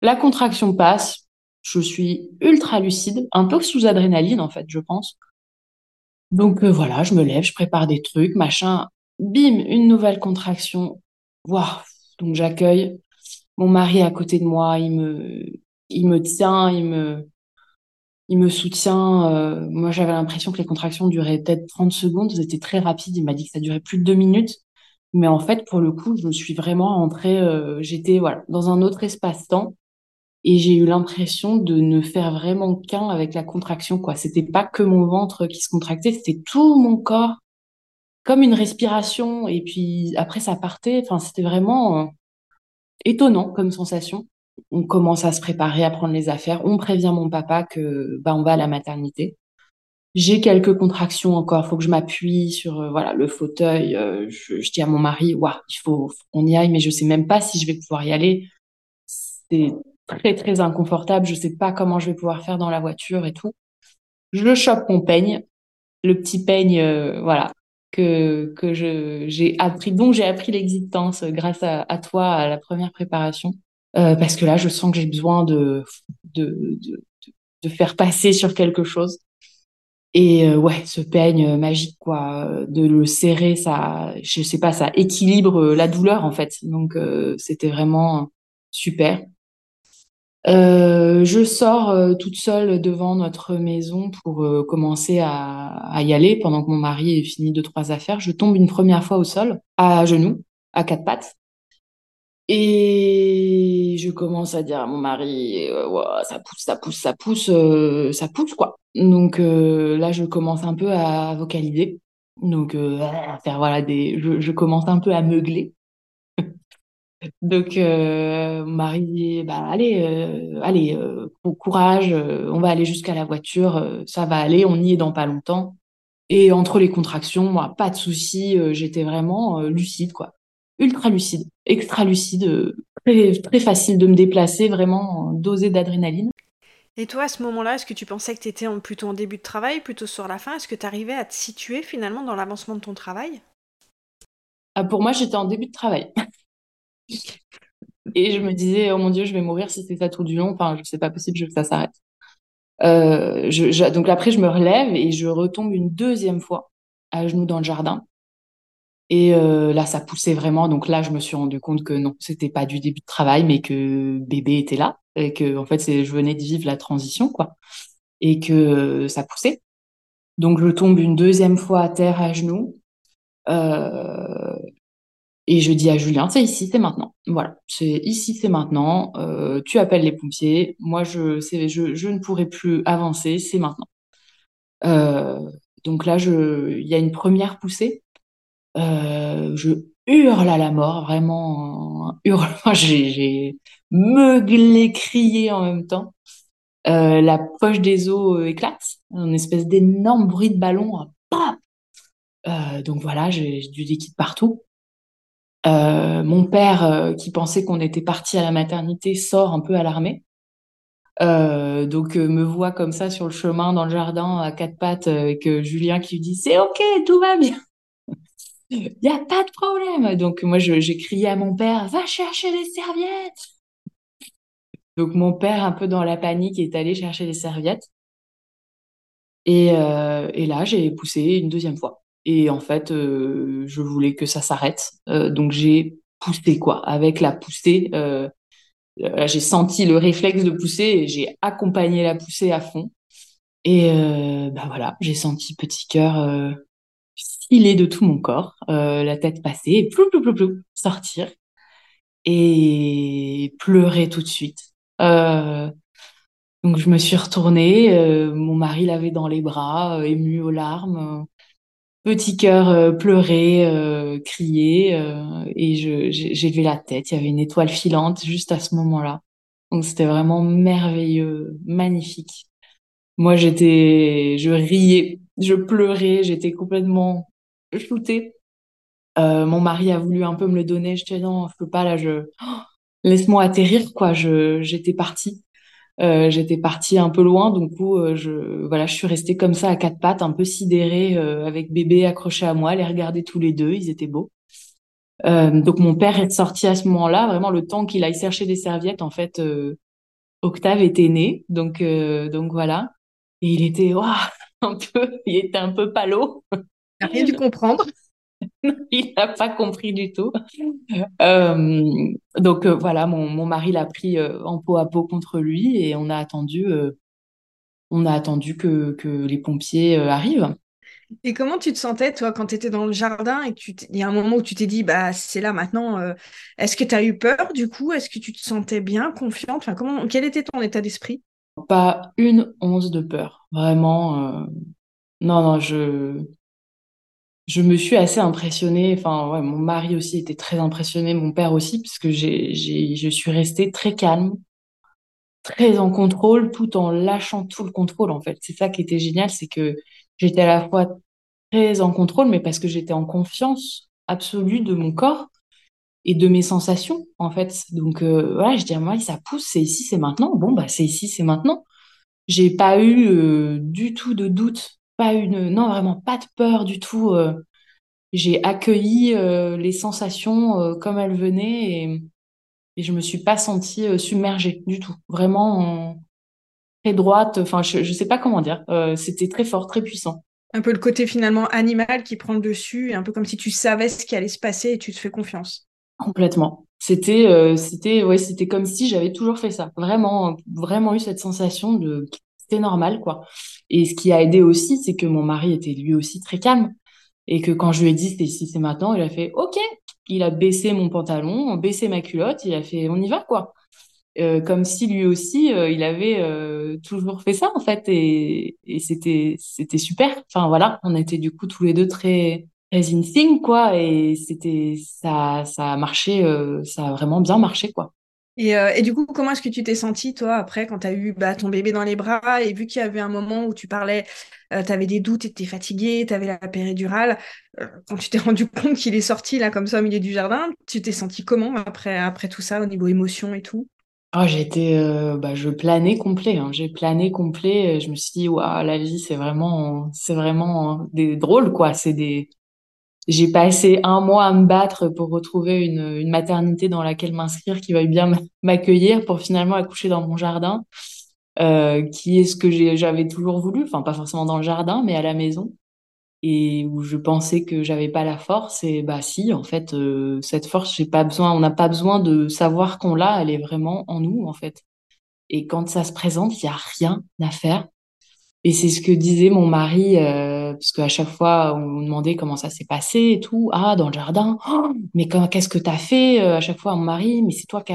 La contraction passe. Je suis ultra lucide, un peu sous adrénaline en fait, je pense. Donc euh, voilà, je me lève, je prépare des trucs, machin. Bim, une nouvelle contraction. Waouh. Donc j'accueille mon mari à côté de moi, il me, il me tient, il me, il me soutient. Euh, moi, j'avais l'impression que les contractions duraient peut-être 30 secondes. C'était très rapide. Il m'a dit que ça durait plus de deux minutes. Mais en fait, pour le coup, je me suis vraiment entrée. Euh, j'étais voilà dans un autre espace-temps et j'ai eu l'impression de ne faire vraiment qu'un avec la contraction quoi c'était pas que mon ventre qui se contractait c'était tout mon corps comme une respiration et puis après ça partait enfin c'était vraiment euh, étonnant comme sensation on commence à se préparer à prendre les affaires. On prévient mon papa que bah on va à la maternité. J'ai quelques contractions encore. Faut que je m'appuie sur euh, voilà le fauteuil. Euh, je, dis à mon mari waouh il faut, qu'on y aille mais je sais même pas si je vais pouvoir y aller. C'est très très inconfortable. Je sais pas comment je vais pouvoir faire dans la voiture et tout. Je chope mon peigne, le petit peigne, euh, voilà, que que j'ai appris, dont j'ai appris l'existence grâce à, toi à la première préparation, euh, parce que là je sens que j'ai besoin de, de de, de faire passer sur quelque chose. Et ouais, ce peigne magique, quoi, de le serrer, ça, je sais pas, ça équilibre la douleur en fait. Donc c'était vraiment super. Euh, je sors euh, toute seule devant notre maison pour euh, commencer à, y aller pendant que mon mari est fini de trois affaires. Je tombe une première fois au sol, à genoux, à quatre pattes. Et je commence à dire à mon mari, ça pousse, ça pousse, ça pousse, ça pousse quoi. Donc là, je commence un peu à vocaliser. Donc à faire voilà des, je, je commence un peu à meugler. (laughs) Donc, euh, Marie dit, bah, allez, euh, allez, euh, courage, euh, on va aller jusqu'à la voiture, ça va aller, on y est dans pas longtemps. Et entre les contractions, moi, pas de souci, j'étais vraiment lucide, quoi. Ultra lucide, extra lucide, très, très facile de me déplacer, vraiment dosé d'adrénaline. Et toi, à ce moment-là, est-ce que tu pensais que tu étais plutôt en début de travail, plutôt sur la fin? Est-ce que tu arrivais à te situer finalement dans l'avancement de ton travail? Ah, Pour moi, j'étais en début de travail. (laughs) Et je me disais, oh mon Dieu, je vais mourir si c'est ça tout du long. Enfin, c'est pas possible, je veux que ça s'arrête. Euh, je, donc après, je me relève et je retombe une deuxième fois à genoux dans le jardin. Et euh, là, ça poussait vraiment. Donc là, je me suis rendu compte que non, c'était pas du début de travail, mais que bébé était là et que en fait, je venais de vivre la transition, quoi, et que ça poussait. Donc je tombe une deuxième fois à terre à genoux. Euh, et je dis à Julien, c'est ici, c'est maintenant. Voilà, c'est ici, c'est maintenant. Euh, tu appelles les pompiers. Moi, je, je, je ne pourrai plus avancer, c'est maintenant. Euh, donc là, il y a une première poussée. Euh, je hurle à la mort, vraiment hurle. (laughs) J'ai meuglé, crié en même temps. la poche des os éclate, une espèce d'énorme bruit de ballon. donc voilà, j'ai du liquide partout. Euh, mon père, euh, qui pensait qu'on était parti à la maternité, sort un peu alarmé. Euh, donc me voit comme ça sur le chemin dans le jardin à quatre pattes avec Julien qui lui dit c'est ok tout va bien il y a pas de problème donc moi j'ai crié à mon père va chercher les serviettes donc mon père un peu dans la panique est allé chercher les serviettes et, et là j'ai poussé une deuxième fois et en fait, euh, je voulais que ça s'arrête. Euh, donc j'ai poussé quoi. Avec la poussée, euh, j'ai senti le réflexe de pousser et j'ai accompagné la poussée à fond. Et bah voilà, j'ai senti petit cœur filer de tout mon corps, la tête passer, et plou, plou, plou, plou, sortir et pleurer tout de suite. donc je me suis retournée, mon mari l'avait dans les bras, ému aux larmes petit cœur euh, euh, crier, euh, et j'ai levé la tête. Il y avait une étoile filante juste à ce moment-là. Donc c'était vraiment merveilleux, magnifique. Moi j'étais, je riais, je pleurais, j'étais complètement shootée. mon mari a voulu un peu me le donner. Je disais non, je peux pas là. Je oh, laisse-moi atterrir quoi. Je j'étais partie. Euh, j'étais partie un peu loin, donc coup, euh, je voilà, je suis restée comme ça à quatre pattes, un peu sidérée, euh, avec bébé accroché à moi, les regarder tous les deux, ils étaient beaux. donc mon père est sorti à ce moment-là, vraiment le temps qu'il aille chercher des serviettes, en fait, Octave était né, donc donc voilà, et il était (laughs) un peu, il était un peu palo. Il n'a rien dû comprendre. (laughs) il n'a pas compris du tout. Euh, donc euh, voilà, mon, mon mari l'a pris euh, en peau à peau contre lui et on a attendu, on a attendu que, que les pompiers arrivent. Et comment tu te sentais, toi, quand tu étais dans le jardin et qu'il y a un moment où tu t'es dit, bah, c'est là maintenant, est-ce que tu as eu peur du coup? Est-ce que tu te sentais bien, confiante? Enfin, comment, Quel était ton état d'esprit? Pas une once de peur, vraiment. Non, non, je, je me suis assez impressionnée. Enfin, mon mari aussi était très impressionné, mon père aussi, puisque j'ai, j'ai, je suis restée très calme, très en contrôle, tout en lâchant tout le contrôle, en fait. C'est ça qui était génial, c'est que j'étais à la fois très en contrôle, mais parce que j'étais en confiance absolue de mon corps et de mes sensations, en fait. Donc, euh, voilà, je dis à moi, ça pousse, c'est ici, c'est maintenant. Bon, bah, c'est ici, c'est maintenant. J'ai pas eu euh, du tout de doute pas une, non, vraiment pas de peur du tout. Euh. j'ai accueilli euh, les sensations euh, comme elles venaient et, et je me suis pas sentie submergée du tout. Vraiment, très droite. Enfin, je, je sais pas comment dire. c'était très fort, très puissant. Un peu le côté finalement animal qui prend le dessus, un peu comme si tu savais ce qui allait se passer et tu te fais confiance. Complètement. C'était, c'était, ouais, c'était comme si j'avais toujours fait ça. Vraiment, vraiment eu cette sensation de c'était normal, quoi. Et ce qui a aidé aussi, c'est que mon mari était lui aussi très calme. Et que quand je lui ai dit c'est ici, c'est maintenant, il a fait OK. Il a baissé mon pantalon, baissé ma culotte, il a fait on y va, quoi. Euh, comme si lui aussi, euh, il avait euh, toujours fait ça, en fait. Et, et c'était, c'était super. Enfin, voilà, on était du coup tous les deux très, très in sync, quoi. Et c'était, ça, ça a marché, ça a vraiment bien marché, quoi. Et, et, du coup, comment est-ce que tu t'es sentie, toi, après, quand tu as eu bah, ton bébé dans les bras et vu qu'il y avait un moment où tu parlais, tu avais des doutes, tu étais fatiguée, tu avais la péridurale, quand tu t'es (laughs) rendu compte qu'il est sorti là comme ça au milieu du jardin, tu t'es sentie comment après, après tout ça, au niveau émotion et tout? Oh, j'étais, euh, bah, je planais complet. Hein. J'ai plané complet. Je me suis dit, waouh, la vie, c'est vraiment, c'est vraiment des drôles, quoi. C'est des. J'ai passé un mois à me battre pour retrouver une, maternité dans laquelle m'inscrire, qui veuille bien (laughs) m'accueillir, pour finalement accoucher dans mon jardin, euh, qui est ce que j'avais toujours voulu. Enfin, pas forcément dans le jardin, mais à la maison et où je pensais que j'avais pas la force et bah si en fait euh, cette force j'ai pas besoin on n'a pas besoin de savoir qu'on l'a elle est vraiment en nous en fait et quand ça se présente il y a rien à faire et c'est ce que disait mon mari euh, parce qu'à chaque fois on me demandait comment ça s'est passé et tout ah dans le jardin oh, mais qu'est-ce que t'as fait euh, à chaque fois mon mari? Mais c'est toi qui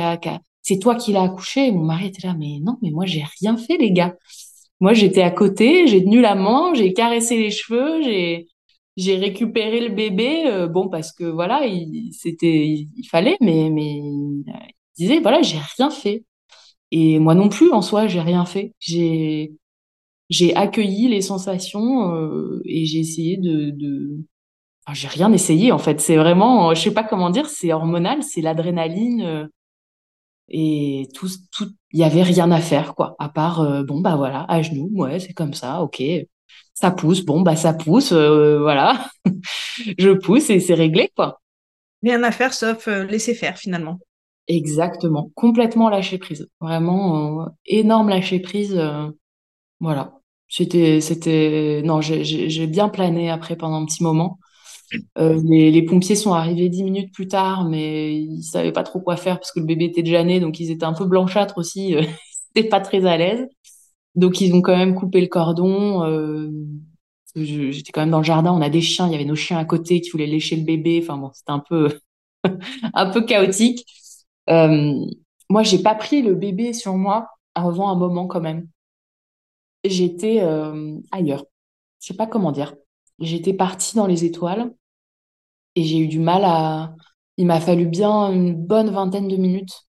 qui l'as accouché mon mari était là mais non mais moi j'ai rien fait les gars moi, j'étais à côté, j'ai tenu la main, j'ai caressé les cheveux, j'ai récupéré le bébé. Euh, bon, parce que voilà, il c'était il, fallait, mais mais il disait voilà, j'ai rien fait. Et moi non plus, en soi, j'ai rien fait. J'ai j'ai accueilli les sensations euh, et j'ai essayé de, de... Enfin, j'ai rien essayé en fait. C'est vraiment, je sais pas comment dire, c'est hormonal, c'est l'adrénaline. Euh, et tout, tout, il y avait rien à faire, quoi, à part, euh, bon, bah voilà, à genoux, ouais, c'est comme ça, ok. Ça pousse, bon, bah ça pousse, euh, voilà. (laughs) je pousse et c'est réglé, quoi. Rien à faire sauf euh, laisser faire, finalement. Exactement, complètement lâcher prise. Vraiment, énorme lâcher prise. voilà. C'était, c'était, non, j'ai bien plané après pendant un petit moment. Euh, les, pompiers sont arrivés dix minutes plus tard, mais ils savaient pas trop quoi faire parce que le bébé était déjà né, donc ils étaient un peu blanchâtres aussi. Euh, (laughs) ils n'étaient pas très à l'aise. Donc ils ont quand même coupé le cordon. Euh, j'étais quand même dans le jardin, on a des chiens, il y avait nos chiens à côté qui voulaient lécher le bébé. Enfin bon, c'était un peu, (laughs) un peu chaotique. moi, j'ai pas pris le bébé sur moi avant un moment quand même. J'étais ailleurs. Je sais pas comment dire. J'étais partie dans les étoiles et j'ai eu du mal à. Il m'a fallu bien une bonne vingtaine de minutes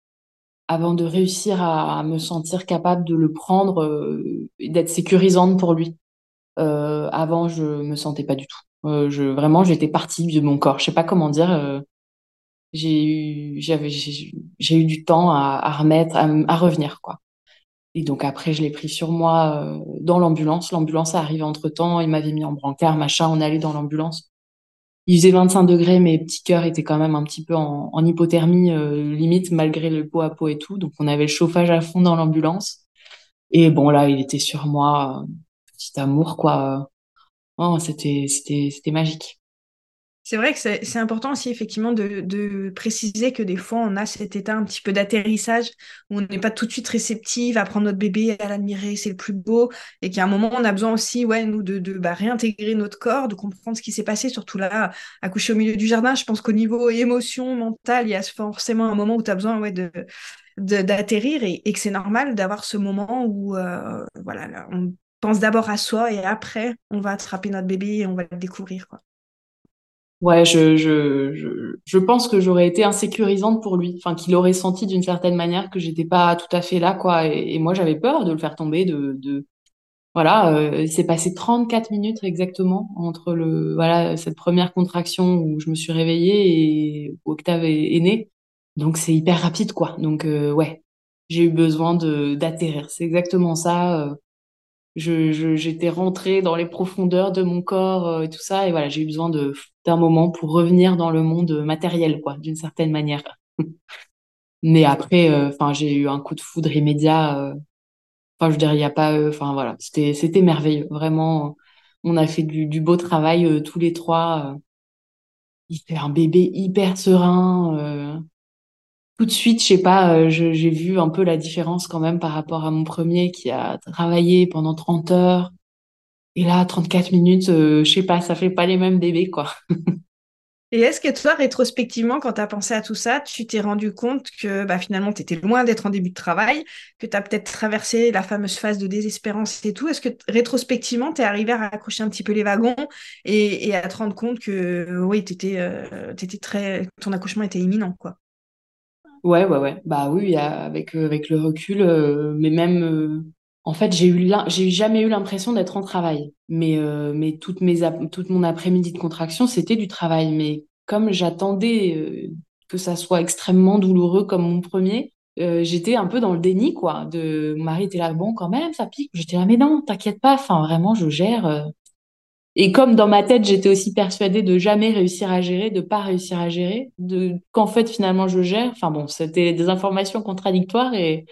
avant de réussir à, me sentir capable de le prendre euh, et d'être sécurisante pour lui. Euh, avant, je me sentais pas du tout. Euh, je, vraiment, j'étais partie de mon corps. Je sais pas comment dire. j'ai eu, j'avais, j'ai eu du temps à, remettre, à, revenir, quoi. Et donc après, je l'ai pris sur moi dans l'ambulance. L'ambulance est arrivée entre temps. Il m'avait mis en brancard, machin. On allait dans l'ambulance il faisait 25 degrés, mes petits cœurs étaient quand même un petit peu en, hypothermie euh, limite malgré le pot à pot et tout. Donc on avait le chauffage à fond dans l'ambulance. Et bon là, il était sur moi, euh, petit amour quoi. Oh, c'était c'était c'était magique. C'est vrai que c'est important aussi effectivement de, préciser que des fois on a cet état un petit peu d'atterrissage où on n'est pas tout de suite réceptive à prendre notre bébé, à l'admirer, c'est le plus beau, et qu'à un moment on a besoin aussi, ouais, nous de, bah, réintégrer notre corps, de comprendre ce qui s'est passé, surtout là, accoucher au milieu du jardin. Je pense qu'au niveau émotion, mentale, il y a forcément un moment où tu as besoin ouais, de d'atterrir et, que c'est normal d'avoir ce moment où euh, voilà, on pense d'abord à soi et après on va attraper notre bébé et on va le découvrir quoi. Ouais, je, je, je, pense que j'aurais été insécurisante pour lui, enfin qu'il aurait senti d'une certaine manière que j'étais pas tout à fait là, quoi. Et, moi, j'avais peur de le faire tomber, de, de... voilà. Euh, il s'est passé 34 minutes exactement entre le, voilà, cette première contraction où je me suis réveillée et Octave est, né. Donc c'est hyper rapide, quoi. Donc euh, ouais, j'ai eu besoin de d'atterrir. C'est exactement ça. Euh, je, j'étais rentrée dans les profondeurs de mon corps euh, et tout ça. Et voilà, j'ai eu besoin de, d'un moment pour revenir dans le monde matériel, quoi, d'une certaine manière. (laughs) Mais après, euh, enfin, j'ai eu un coup de foudre immédiat. Euh, Enfin, je dirais, il y a pas. Enfin, voilà, c'était c'était merveilleux. Vraiment, on a fait du, du beau travail tous les trois. il fait un bébé hyper serein tout de suite, je sais pas, j'ai vu un peu la différence quand même par rapport à mon premier qui a travaillé pendant 30 heures. Et là, 34 minutes, je sais pas, ça fait pas les mêmes bébés, quoi. (laughs) Et est-ce que toi, rétrospectivement, quand tu as pensé à tout ça, tu t'es rendu compte que bah, finalement, tu loin d'être en début de travail, que tu peut-être traversé la fameuse phase de désespérance et tout? Est-ce que rétrospectivement, tu es arrivé à accrocher un petit peu les wagons et, à te rendre compte que oui, étais, euh, très... ton accouchement était imminent quoi? Ouais, ouais, ouais. Bah oui, avec, euh, avec le recul, euh, mais même euh, en fait, j'ai jamais eu l'impression d'être en travail. Mais, mais toutes mes toute mon après-midi de contraction, c'était du travail. Mais comme j'attendais que ça soit extrêmement douloureux comme mon premier, j'étais un peu dans le déni, quoi. De, mon mari était là, bon, quand même, ça pique. J'étais là, mais non, t'inquiète pas. Enfin, vraiment, je gère. Et comme dans ma tête, j'étais aussi persuadée de jamais réussir à gérer, de pas réussir à gérer, de qu'en fait finalement je gère. Enfin bon, c'était des informations contradictoires et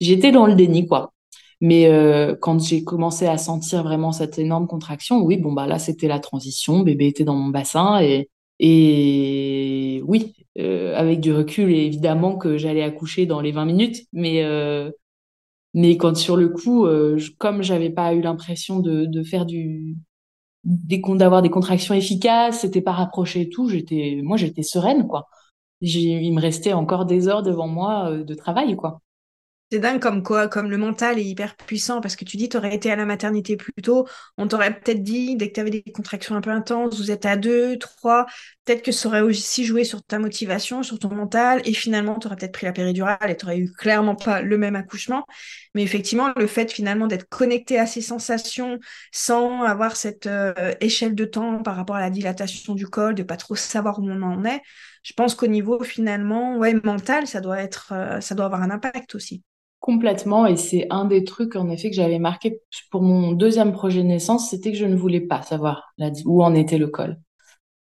j'étais dans le déni, quoi. Mais euh, quand j'ai commencé à sentir vraiment cette énorme contraction, oui, bon bah là c'était la transition, bébé était dans mon bassin et et oui, euh, avec du recul, évidemment que j'allais accoucher dans les 20 minutes, mais euh, mais quand sur le coup, euh, comme j'avais pas eu l'impression de faire du d'avoir des contractions efficaces, c'était pas rapproché et tout, j'étais moi j'étais sereine quoi. Il me restait encore des heures devant moi de travail quoi. C'est dingue comme quoi, comme le mental est hyper puissant parce que tu dis, tu aurais été à la maternité plus tôt, on t'aurait peut-être dit, dès que tu avais des contractions un peu intenses, vous êtes à deux, trois, peut-être que ça aurait aussi joué sur ta motivation, sur ton mental, et finalement, tu aurais peut-être pris la péridurale et tu eu clairement pas le même accouchement. Mais effectivement, le fait finalement d'être connecté à ces sensations sans avoir cette euh, échelle de temps par rapport à la dilatation du col, de pas trop savoir où on en est, je pense qu'au niveau finalement, ouais, mental, ça doit être, euh, ça doit avoir un impact aussi. Complètement, et c'est un des trucs en effet que j'avais marqué pour mon deuxième projet de naissance, c'était que je ne voulais pas savoir où en était le col.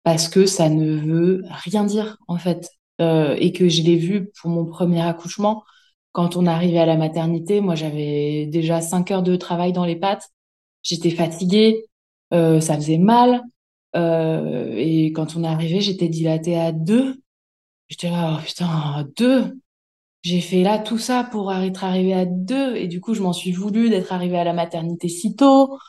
Parce que ça ne veut rien dire en fait. Euh, et que je l'ai vu pour mon premier accouchement, quand on arrivait à la maternité, moi j'avais déjà cinq heures de travail dans les pattes, j'étais fatiguée, euh, ça faisait mal, euh, et quand on est arrivé, j'étais dilatée à deux. J'étais là, oh, putain, deux. J'ai fait là tout ça pour être arrivée à deux. Et du coup je m'en suis voulu d'être arrivée à la maternité si tôt.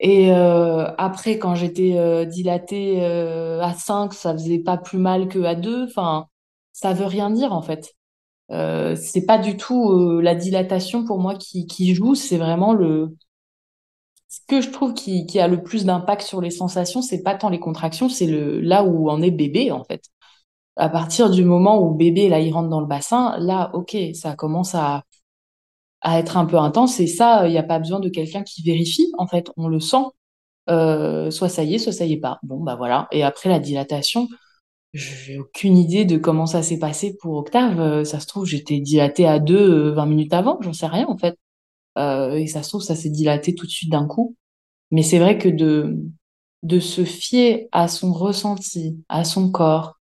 Et euh, après quand j'étais euh, dilatée à 5 ça faisait pas plus mal que à deux. Enfin ça veut rien dire en fait. C'est pas du tout la dilatation pour moi qui, qui joue. C'est vraiment le ce que je trouve qui, qui a le plus d'impact sur les sensations c'est pas tant les contractions c'est le là où en est bébé en fait à partir du moment où bébé là il rentre dans le bassin, là ok, ça commence à à être un peu intense et ça il n'y a pas besoin de quelqu'un qui vérifie en fait, on le sent. Euh, soit ça y est, soit ça y est pas. Bon bah voilà. Et après la dilatation, j'ai aucune idée de comment ça s'est passé pour Octave. Euh, ça se trouve j'étais dilatée à deux 20 euh, minutes avant, j'en sais rien en fait. Euh, et ça se trouve ça s'est dilaté tout de suite d'un coup. Mais c'est vrai que de se fier à son ressenti, à son corps,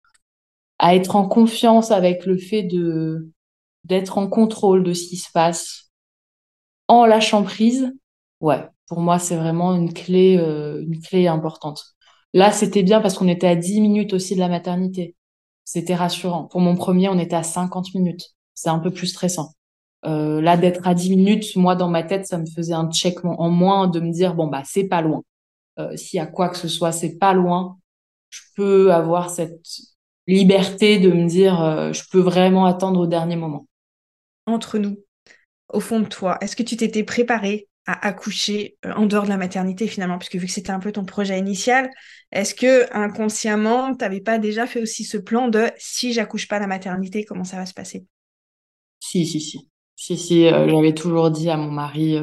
à être en confiance avec le fait de d'être en contrôle de ce qui se passe en lâchant prise, ouais, pour moi c'est vraiment une clé euh, une clé importante. Là, c'était bien parce qu'on était à 10 minutes aussi de la maternité. C'était rassurant. Pour mon premier, on était à 50 minutes. C'est un peu plus stressant. Euh, là, d'être à 10 minutes, moi, dans ma tête, ça me faisait un check en moins de me dire, bon, bah, c'est pas loin. Euh, S'il y a quoi que ce soit, c'est pas loin. Je peux avoir cette liberté de me dire euh, je peux vraiment attendre au dernier moment. Entre nous, au fond de toi, est-ce que tu t'étais préparée à accoucher euh, en dehors de la maternité finalement, puisque vu que c'était un peu ton projet initial, est-ce que inconsciemment, tu n'avais pas déjà fait aussi ce plan de si j'accouche pas à la maternité, comment ça va se passer? Si, si, si. Si, si, euh, j'avais toujours dit à mon mari,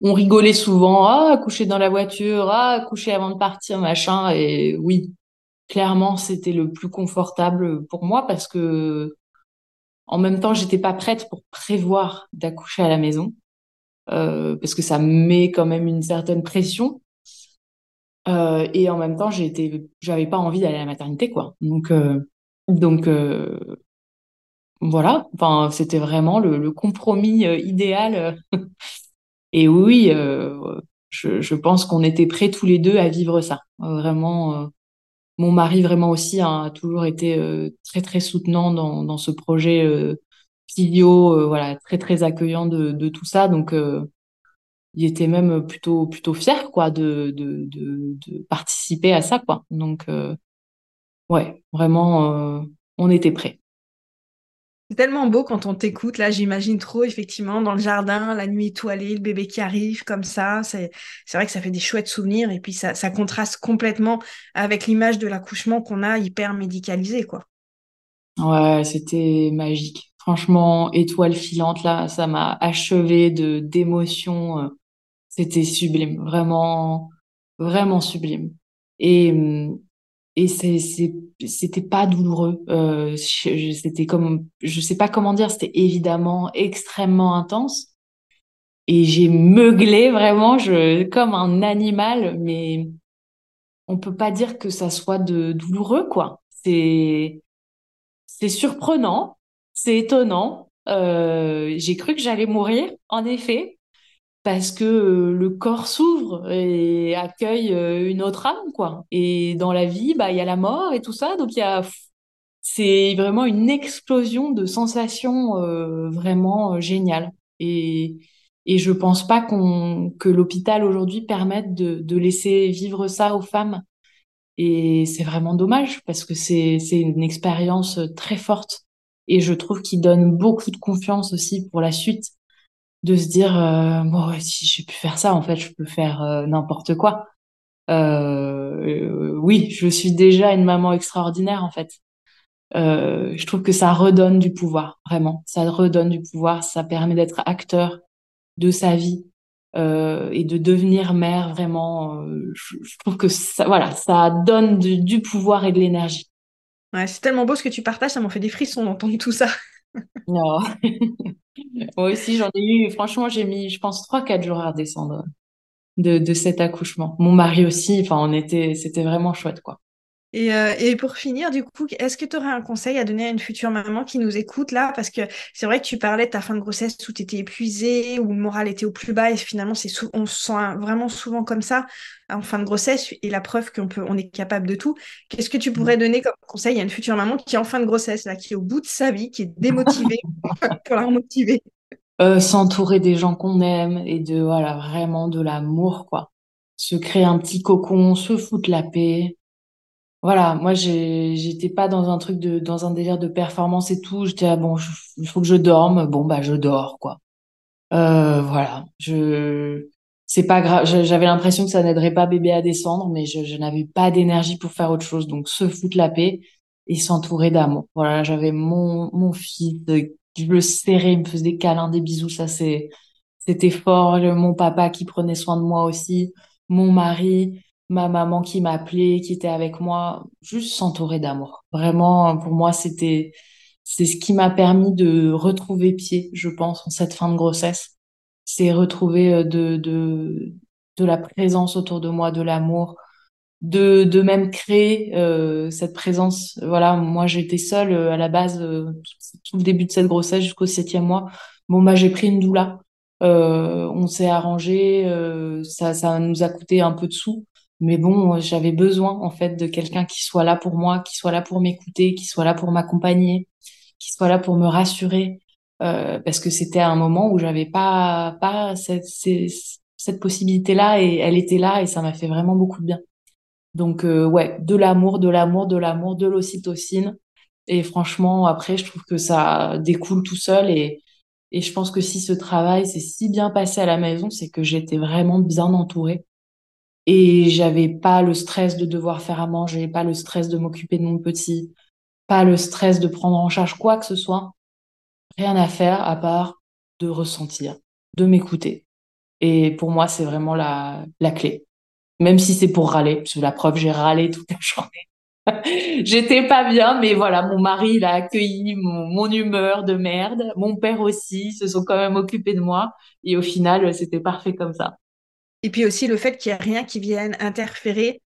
on rigolait souvent, ah, accoucher dans la voiture, ah, accoucher avant de partir, machin, et oui, clairement, c'était le plus confortable pour moi parce que en même temps, j'étais pas prête pour prévoir d'accoucher à la maison euh, parce que ça met quand même une certaine pression. Euh, et en même temps, j'étais, j'avais pas envie d'aller à la maternité, quoi. Donc, euh, donc, voilà, enfin, c'était vraiment le, compromis idéal. (laughs) Et oui, je, je, pense qu'on était prêts tous les deux à vivre ça. Vraiment, mon mari vraiment aussi a toujours été très très soutenant dans, dans ce projet euh, voilà, très très accueillant de, tout ça. Donc il était même plutôt plutôt fier quoi de, de, de, de participer à ça quoi. Donc ouais, vraiment on était prêts. C'est tellement beau quand on t'écoute. Là, j'imagine trop, effectivement, dans le jardin, la nuit étoilée, le bébé qui arrive comme ça. C'est, c'est vrai que ça fait des chouettes souvenirs. Et puis, ça, ça contraste complètement avec l'image de l'accouchement qu'on a hyper médicalisé, quoi. Ouais, c'était magique. Franchement, étoile filante, là, ça m'a achevé de, d'émotions. Euh, c'était sublime. Vraiment, vraiment sublime. Et, hum, et c'était pas douloureux euh, c'était comme je sais pas comment dire c'était évidemment extrêmement intense. Et j'ai meuglé vraiment je comme un animal mais on peut pas dire que ça soit de douloureux quoi. C'est c'est surprenant c'est étonnant. Euh, j'ai cru que j'allais mourir en effet parce que euh, le corps s'ouvre et accueille euh, une autre âme, quoi. Et dans la vie, bah, il y a la mort et tout ça, donc il y a, c'est vraiment une explosion de sensations euh, vraiment géniales. Et, et je pense pas qu'on, que l'hôpital aujourd'hui permette de, de laisser vivre ça aux femmes. Et c'est vraiment dommage parce que c'est, c'est une expérience très forte. Et je trouve qu'il donne beaucoup de confiance aussi pour la suite de se dire euh, bon si j'ai pu faire ça en fait je peux faire euh, n'importe quoi. Euh, oui je suis déjà une maman extraordinaire en fait. Je trouve que ça redonne du pouvoir vraiment. Ça redonne du pouvoir ça permet d'être acteur de sa vie et de devenir mère vraiment. Je, trouve que ça voilà ça donne du pouvoir et de l'énergie. Ouais, c'est tellement beau ce que tu partages ça m'en fait des frissons d'entendre tout ça. Non (laughs) Moi aussi, j'en ai eu. Franchement, j'ai mis, je pense, 3-4 jours à redescendre de, de cet accouchement. Mon mari aussi. Enfin, on était, c'était vraiment chouette, quoi. Et, euh, et, pour finir, du coup, est-ce que tu aurais un conseil à donner à une future maman qui nous écoute là? Parce que c'est vrai que tu parlais de ta fin de grossesse où tu étais épuisée, où le moral était au plus bas, et finalement, c'est on se sent vraiment souvent comme ça en fin de grossesse, et la preuve qu'on peut, on est capable de tout. Qu'est-ce que tu mmh. pourrais donner comme conseil à une future maman qui est en fin de grossesse, là, qui est au bout de sa vie, qui est démotivée (laughs) pour la remotiver? Euh, S'entourer des gens qu'on aime et de, voilà, vraiment de l'amour, quoi. Se créer un petit cocon, se foutre la paix, voilà, moi j'étais pas dans un truc de dans un délire de performance et tout. J'étais ah bon, il faut que je dorme. Bon bah je dors quoi. Euh, voilà, je c'est pas grave. J'avais l'impression que ça n'aiderait pas bébé à descendre, mais je, je n'avais pas d'énergie pour faire autre chose. Donc se foutre la paix et s'entourer d'amour. Voilà, j'avais mon mon fils, je le serrais, il me faisait des câlins, des bisous. Ça c'est c'était fort. Mon papa qui prenait soin de moi aussi, mon mari ma maman qui m'appelait, qui était avec moi, juste s'entourer d'amour. Vraiment, pour moi, c'était c'est ce qui m'a permis de retrouver pied, je pense, en cette fin de grossesse. C'est retrouver euh, de, de, de la présence autour de moi, de l'amour, de, de même créer euh, cette présence. Voilà, moi j'étais seule euh, à la base, tout, le début de cette grossesse jusqu'au septième mois. Bon, bah j'ai pris une doula. on s'est arrangé, ça, ça nous a coûté un peu de sous. Mais bon, j'avais besoin en fait de quelqu'un qui soit là pour moi, qui soit là pour m'écouter, qui soit là pour m'accompagner, qui soit là pour me rassurer, euh, parce que c'était un moment où j'avais pas pas cette, cette possibilité-là et elle était là et ça m'a fait vraiment beaucoup de bien. Donc euh, ouais, de l'amour, de l'amour, de l'amour, de l'ocytocine. Et franchement, après, je trouve que ça découle tout seul et et je pense que si ce travail s'est si bien passé à la maison, c'est que j'étais vraiment bien entourée et j'avais pas le stress de devoir faire à manger, pas le stress de m'occuper de mon petit, pas le stress de prendre en charge quoi que ce soit. Rien à faire à part de ressentir, de m'écouter. Et pour moi, c'est vraiment la, la clé. Même si c'est pour râler, parce que la preuve, j'ai râlé toute la (laughs) journée. J'étais pas bien, mais voilà, mon mari, il a accueilli mon, mon, humeur de merde. Mon père aussi, se sont quand même occupés de moi. Et au final, c'était parfait comme ça. Et puis aussi le fait qu'il n'y ait rien qui vienne interférer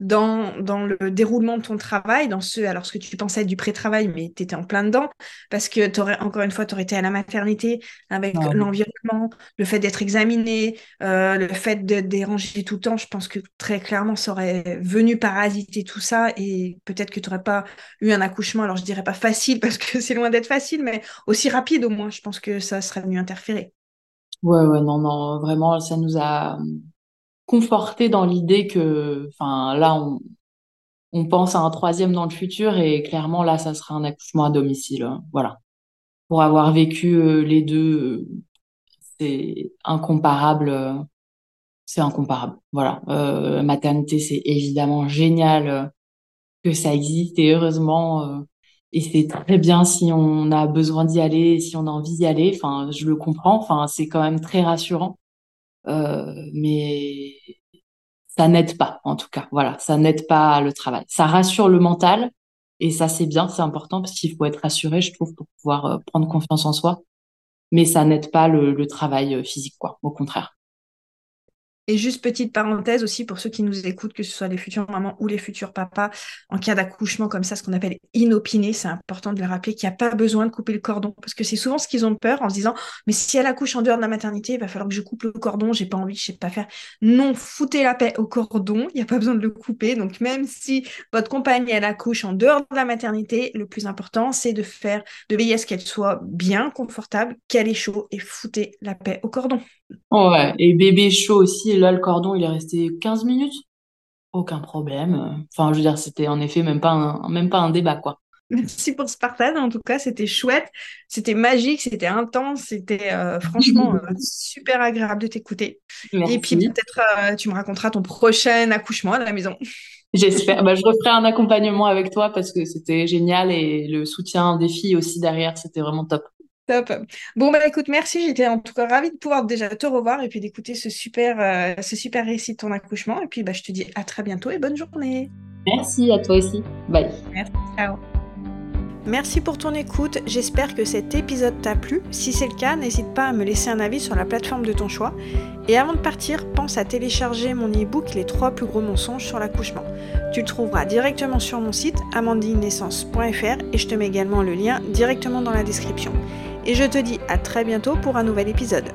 dans, dans le déroulement de ton travail, dans ce, alors ce que tu pensais être du pré-travail, mais tu étais en plein dedans, parce que aurais, encore une fois, tu aurais été à la maternité avec l'environnement, le fait d'être examiné, euh, le fait de déranger tout le temps, je pense que très clairement, ça aurait venu parasiter tout ça et peut-être que tu n'aurais pas eu un accouchement, alors je dirais pas facile (laughs) parce que c'est loin d'être facile, mais aussi rapide au moins, je pense que ça serait venu interférer. Ouais, ouais, non, non, vraiment, ça nous a conforté dans l'idée que, enfin, là, on, on pense à un troisième dans le futur et clairement, là, ça sera un accouchement à domicile. Hein, voilà. Pour avoir vécu euh, les deux, euh, c'est incomparable. Euh, c'est incomparable. Voilà. Euh, maternité, c'est évidemment génial que ça existe et heureusement, et c'est très bien si on a besoin d'y aller, si on a envie d'y aller. Enfin, je le comprends. Enfin, c'est quand même très rassurant. Euh, mais ça n'aide pas, en tout cas. Voilà, ça n'aide pas le travail. Ça rassure le mental, et ça, c'est bien, c'est important, parce qu'il faut être rassuré, je trouve, pour pouvoir euh, prendre confiance en soi. Mais ça n'aide pas le, le travail euh, physique, quoi. Au contraire. Et juste petite parenthèse aussi pour ceux qui nous écoutent, que ce soit les futures mamans ou les futurs papas, en cas d'accouchement comme ça, ce qu'on appelle inopiné, c'est important de le rappeler qu'il n'y a pas besoin de couper le cordon. Parce que c'est souvent ce qu'ils ont peur en se disant, mais si elle accouche en dehors de la maternité, il va falloir que je coupe le cordon, j'ai pas envie, je sais pas faire. Non, foutez la paix au cordon, il n'y a pas besoin de le couper. Donc même si votre compagne, elle accouche en dehors de la maternité, le plus important, c'est de faire, de veiller à ce qu'elle soit bien confortable, qu'elle est chaud et foutez la paix au cordon. Ouais, et bébé chaud aussi, là, le cordon, il est resté 15 minutes. Aucun problème. Enfin, je veux dire, c'était en effet même pas un, même pas un débat, quoi. Merci pour ce partage. En tout cas, c'était chouette, c'était magique, c'était intense, c'était euh, franchement euh, (laughs) super agréable de t'écouter. Et puis peut-être euh, tu me raconteras ton prochain accouchement à la maison. J'espère. Bah, je referai un accompagnement avec toi parce que c'était génial et le soutien des filles aussi derrière, c'était vraiment top. Top. Bon, bah écoute, merci. J'étais en tout cas ravie de pouvoir déjà te revoir et puis d'écouter ce super, euh, ce super récit de ton accouchement. Et puis, bah, je te dis à très bientôt et bonne journée. Merci à toi aussi. Bye. Merci. Ciao. Merci pour ton écoute, j'espère que cet épisode t'a plu. Si c'est le cas, n'hésite pas à me laisser un avis sur la plateforme de ton choix. Et avant de partir, pense à télécharger mon e-book Les trois plus gros mensonges sur l'accouchement. Tu le trouveras directement sur mon site amandinenaissance.fr et je te mets également le lien directement dans la description et je te dis à très bientôt pour un nouvel épisode.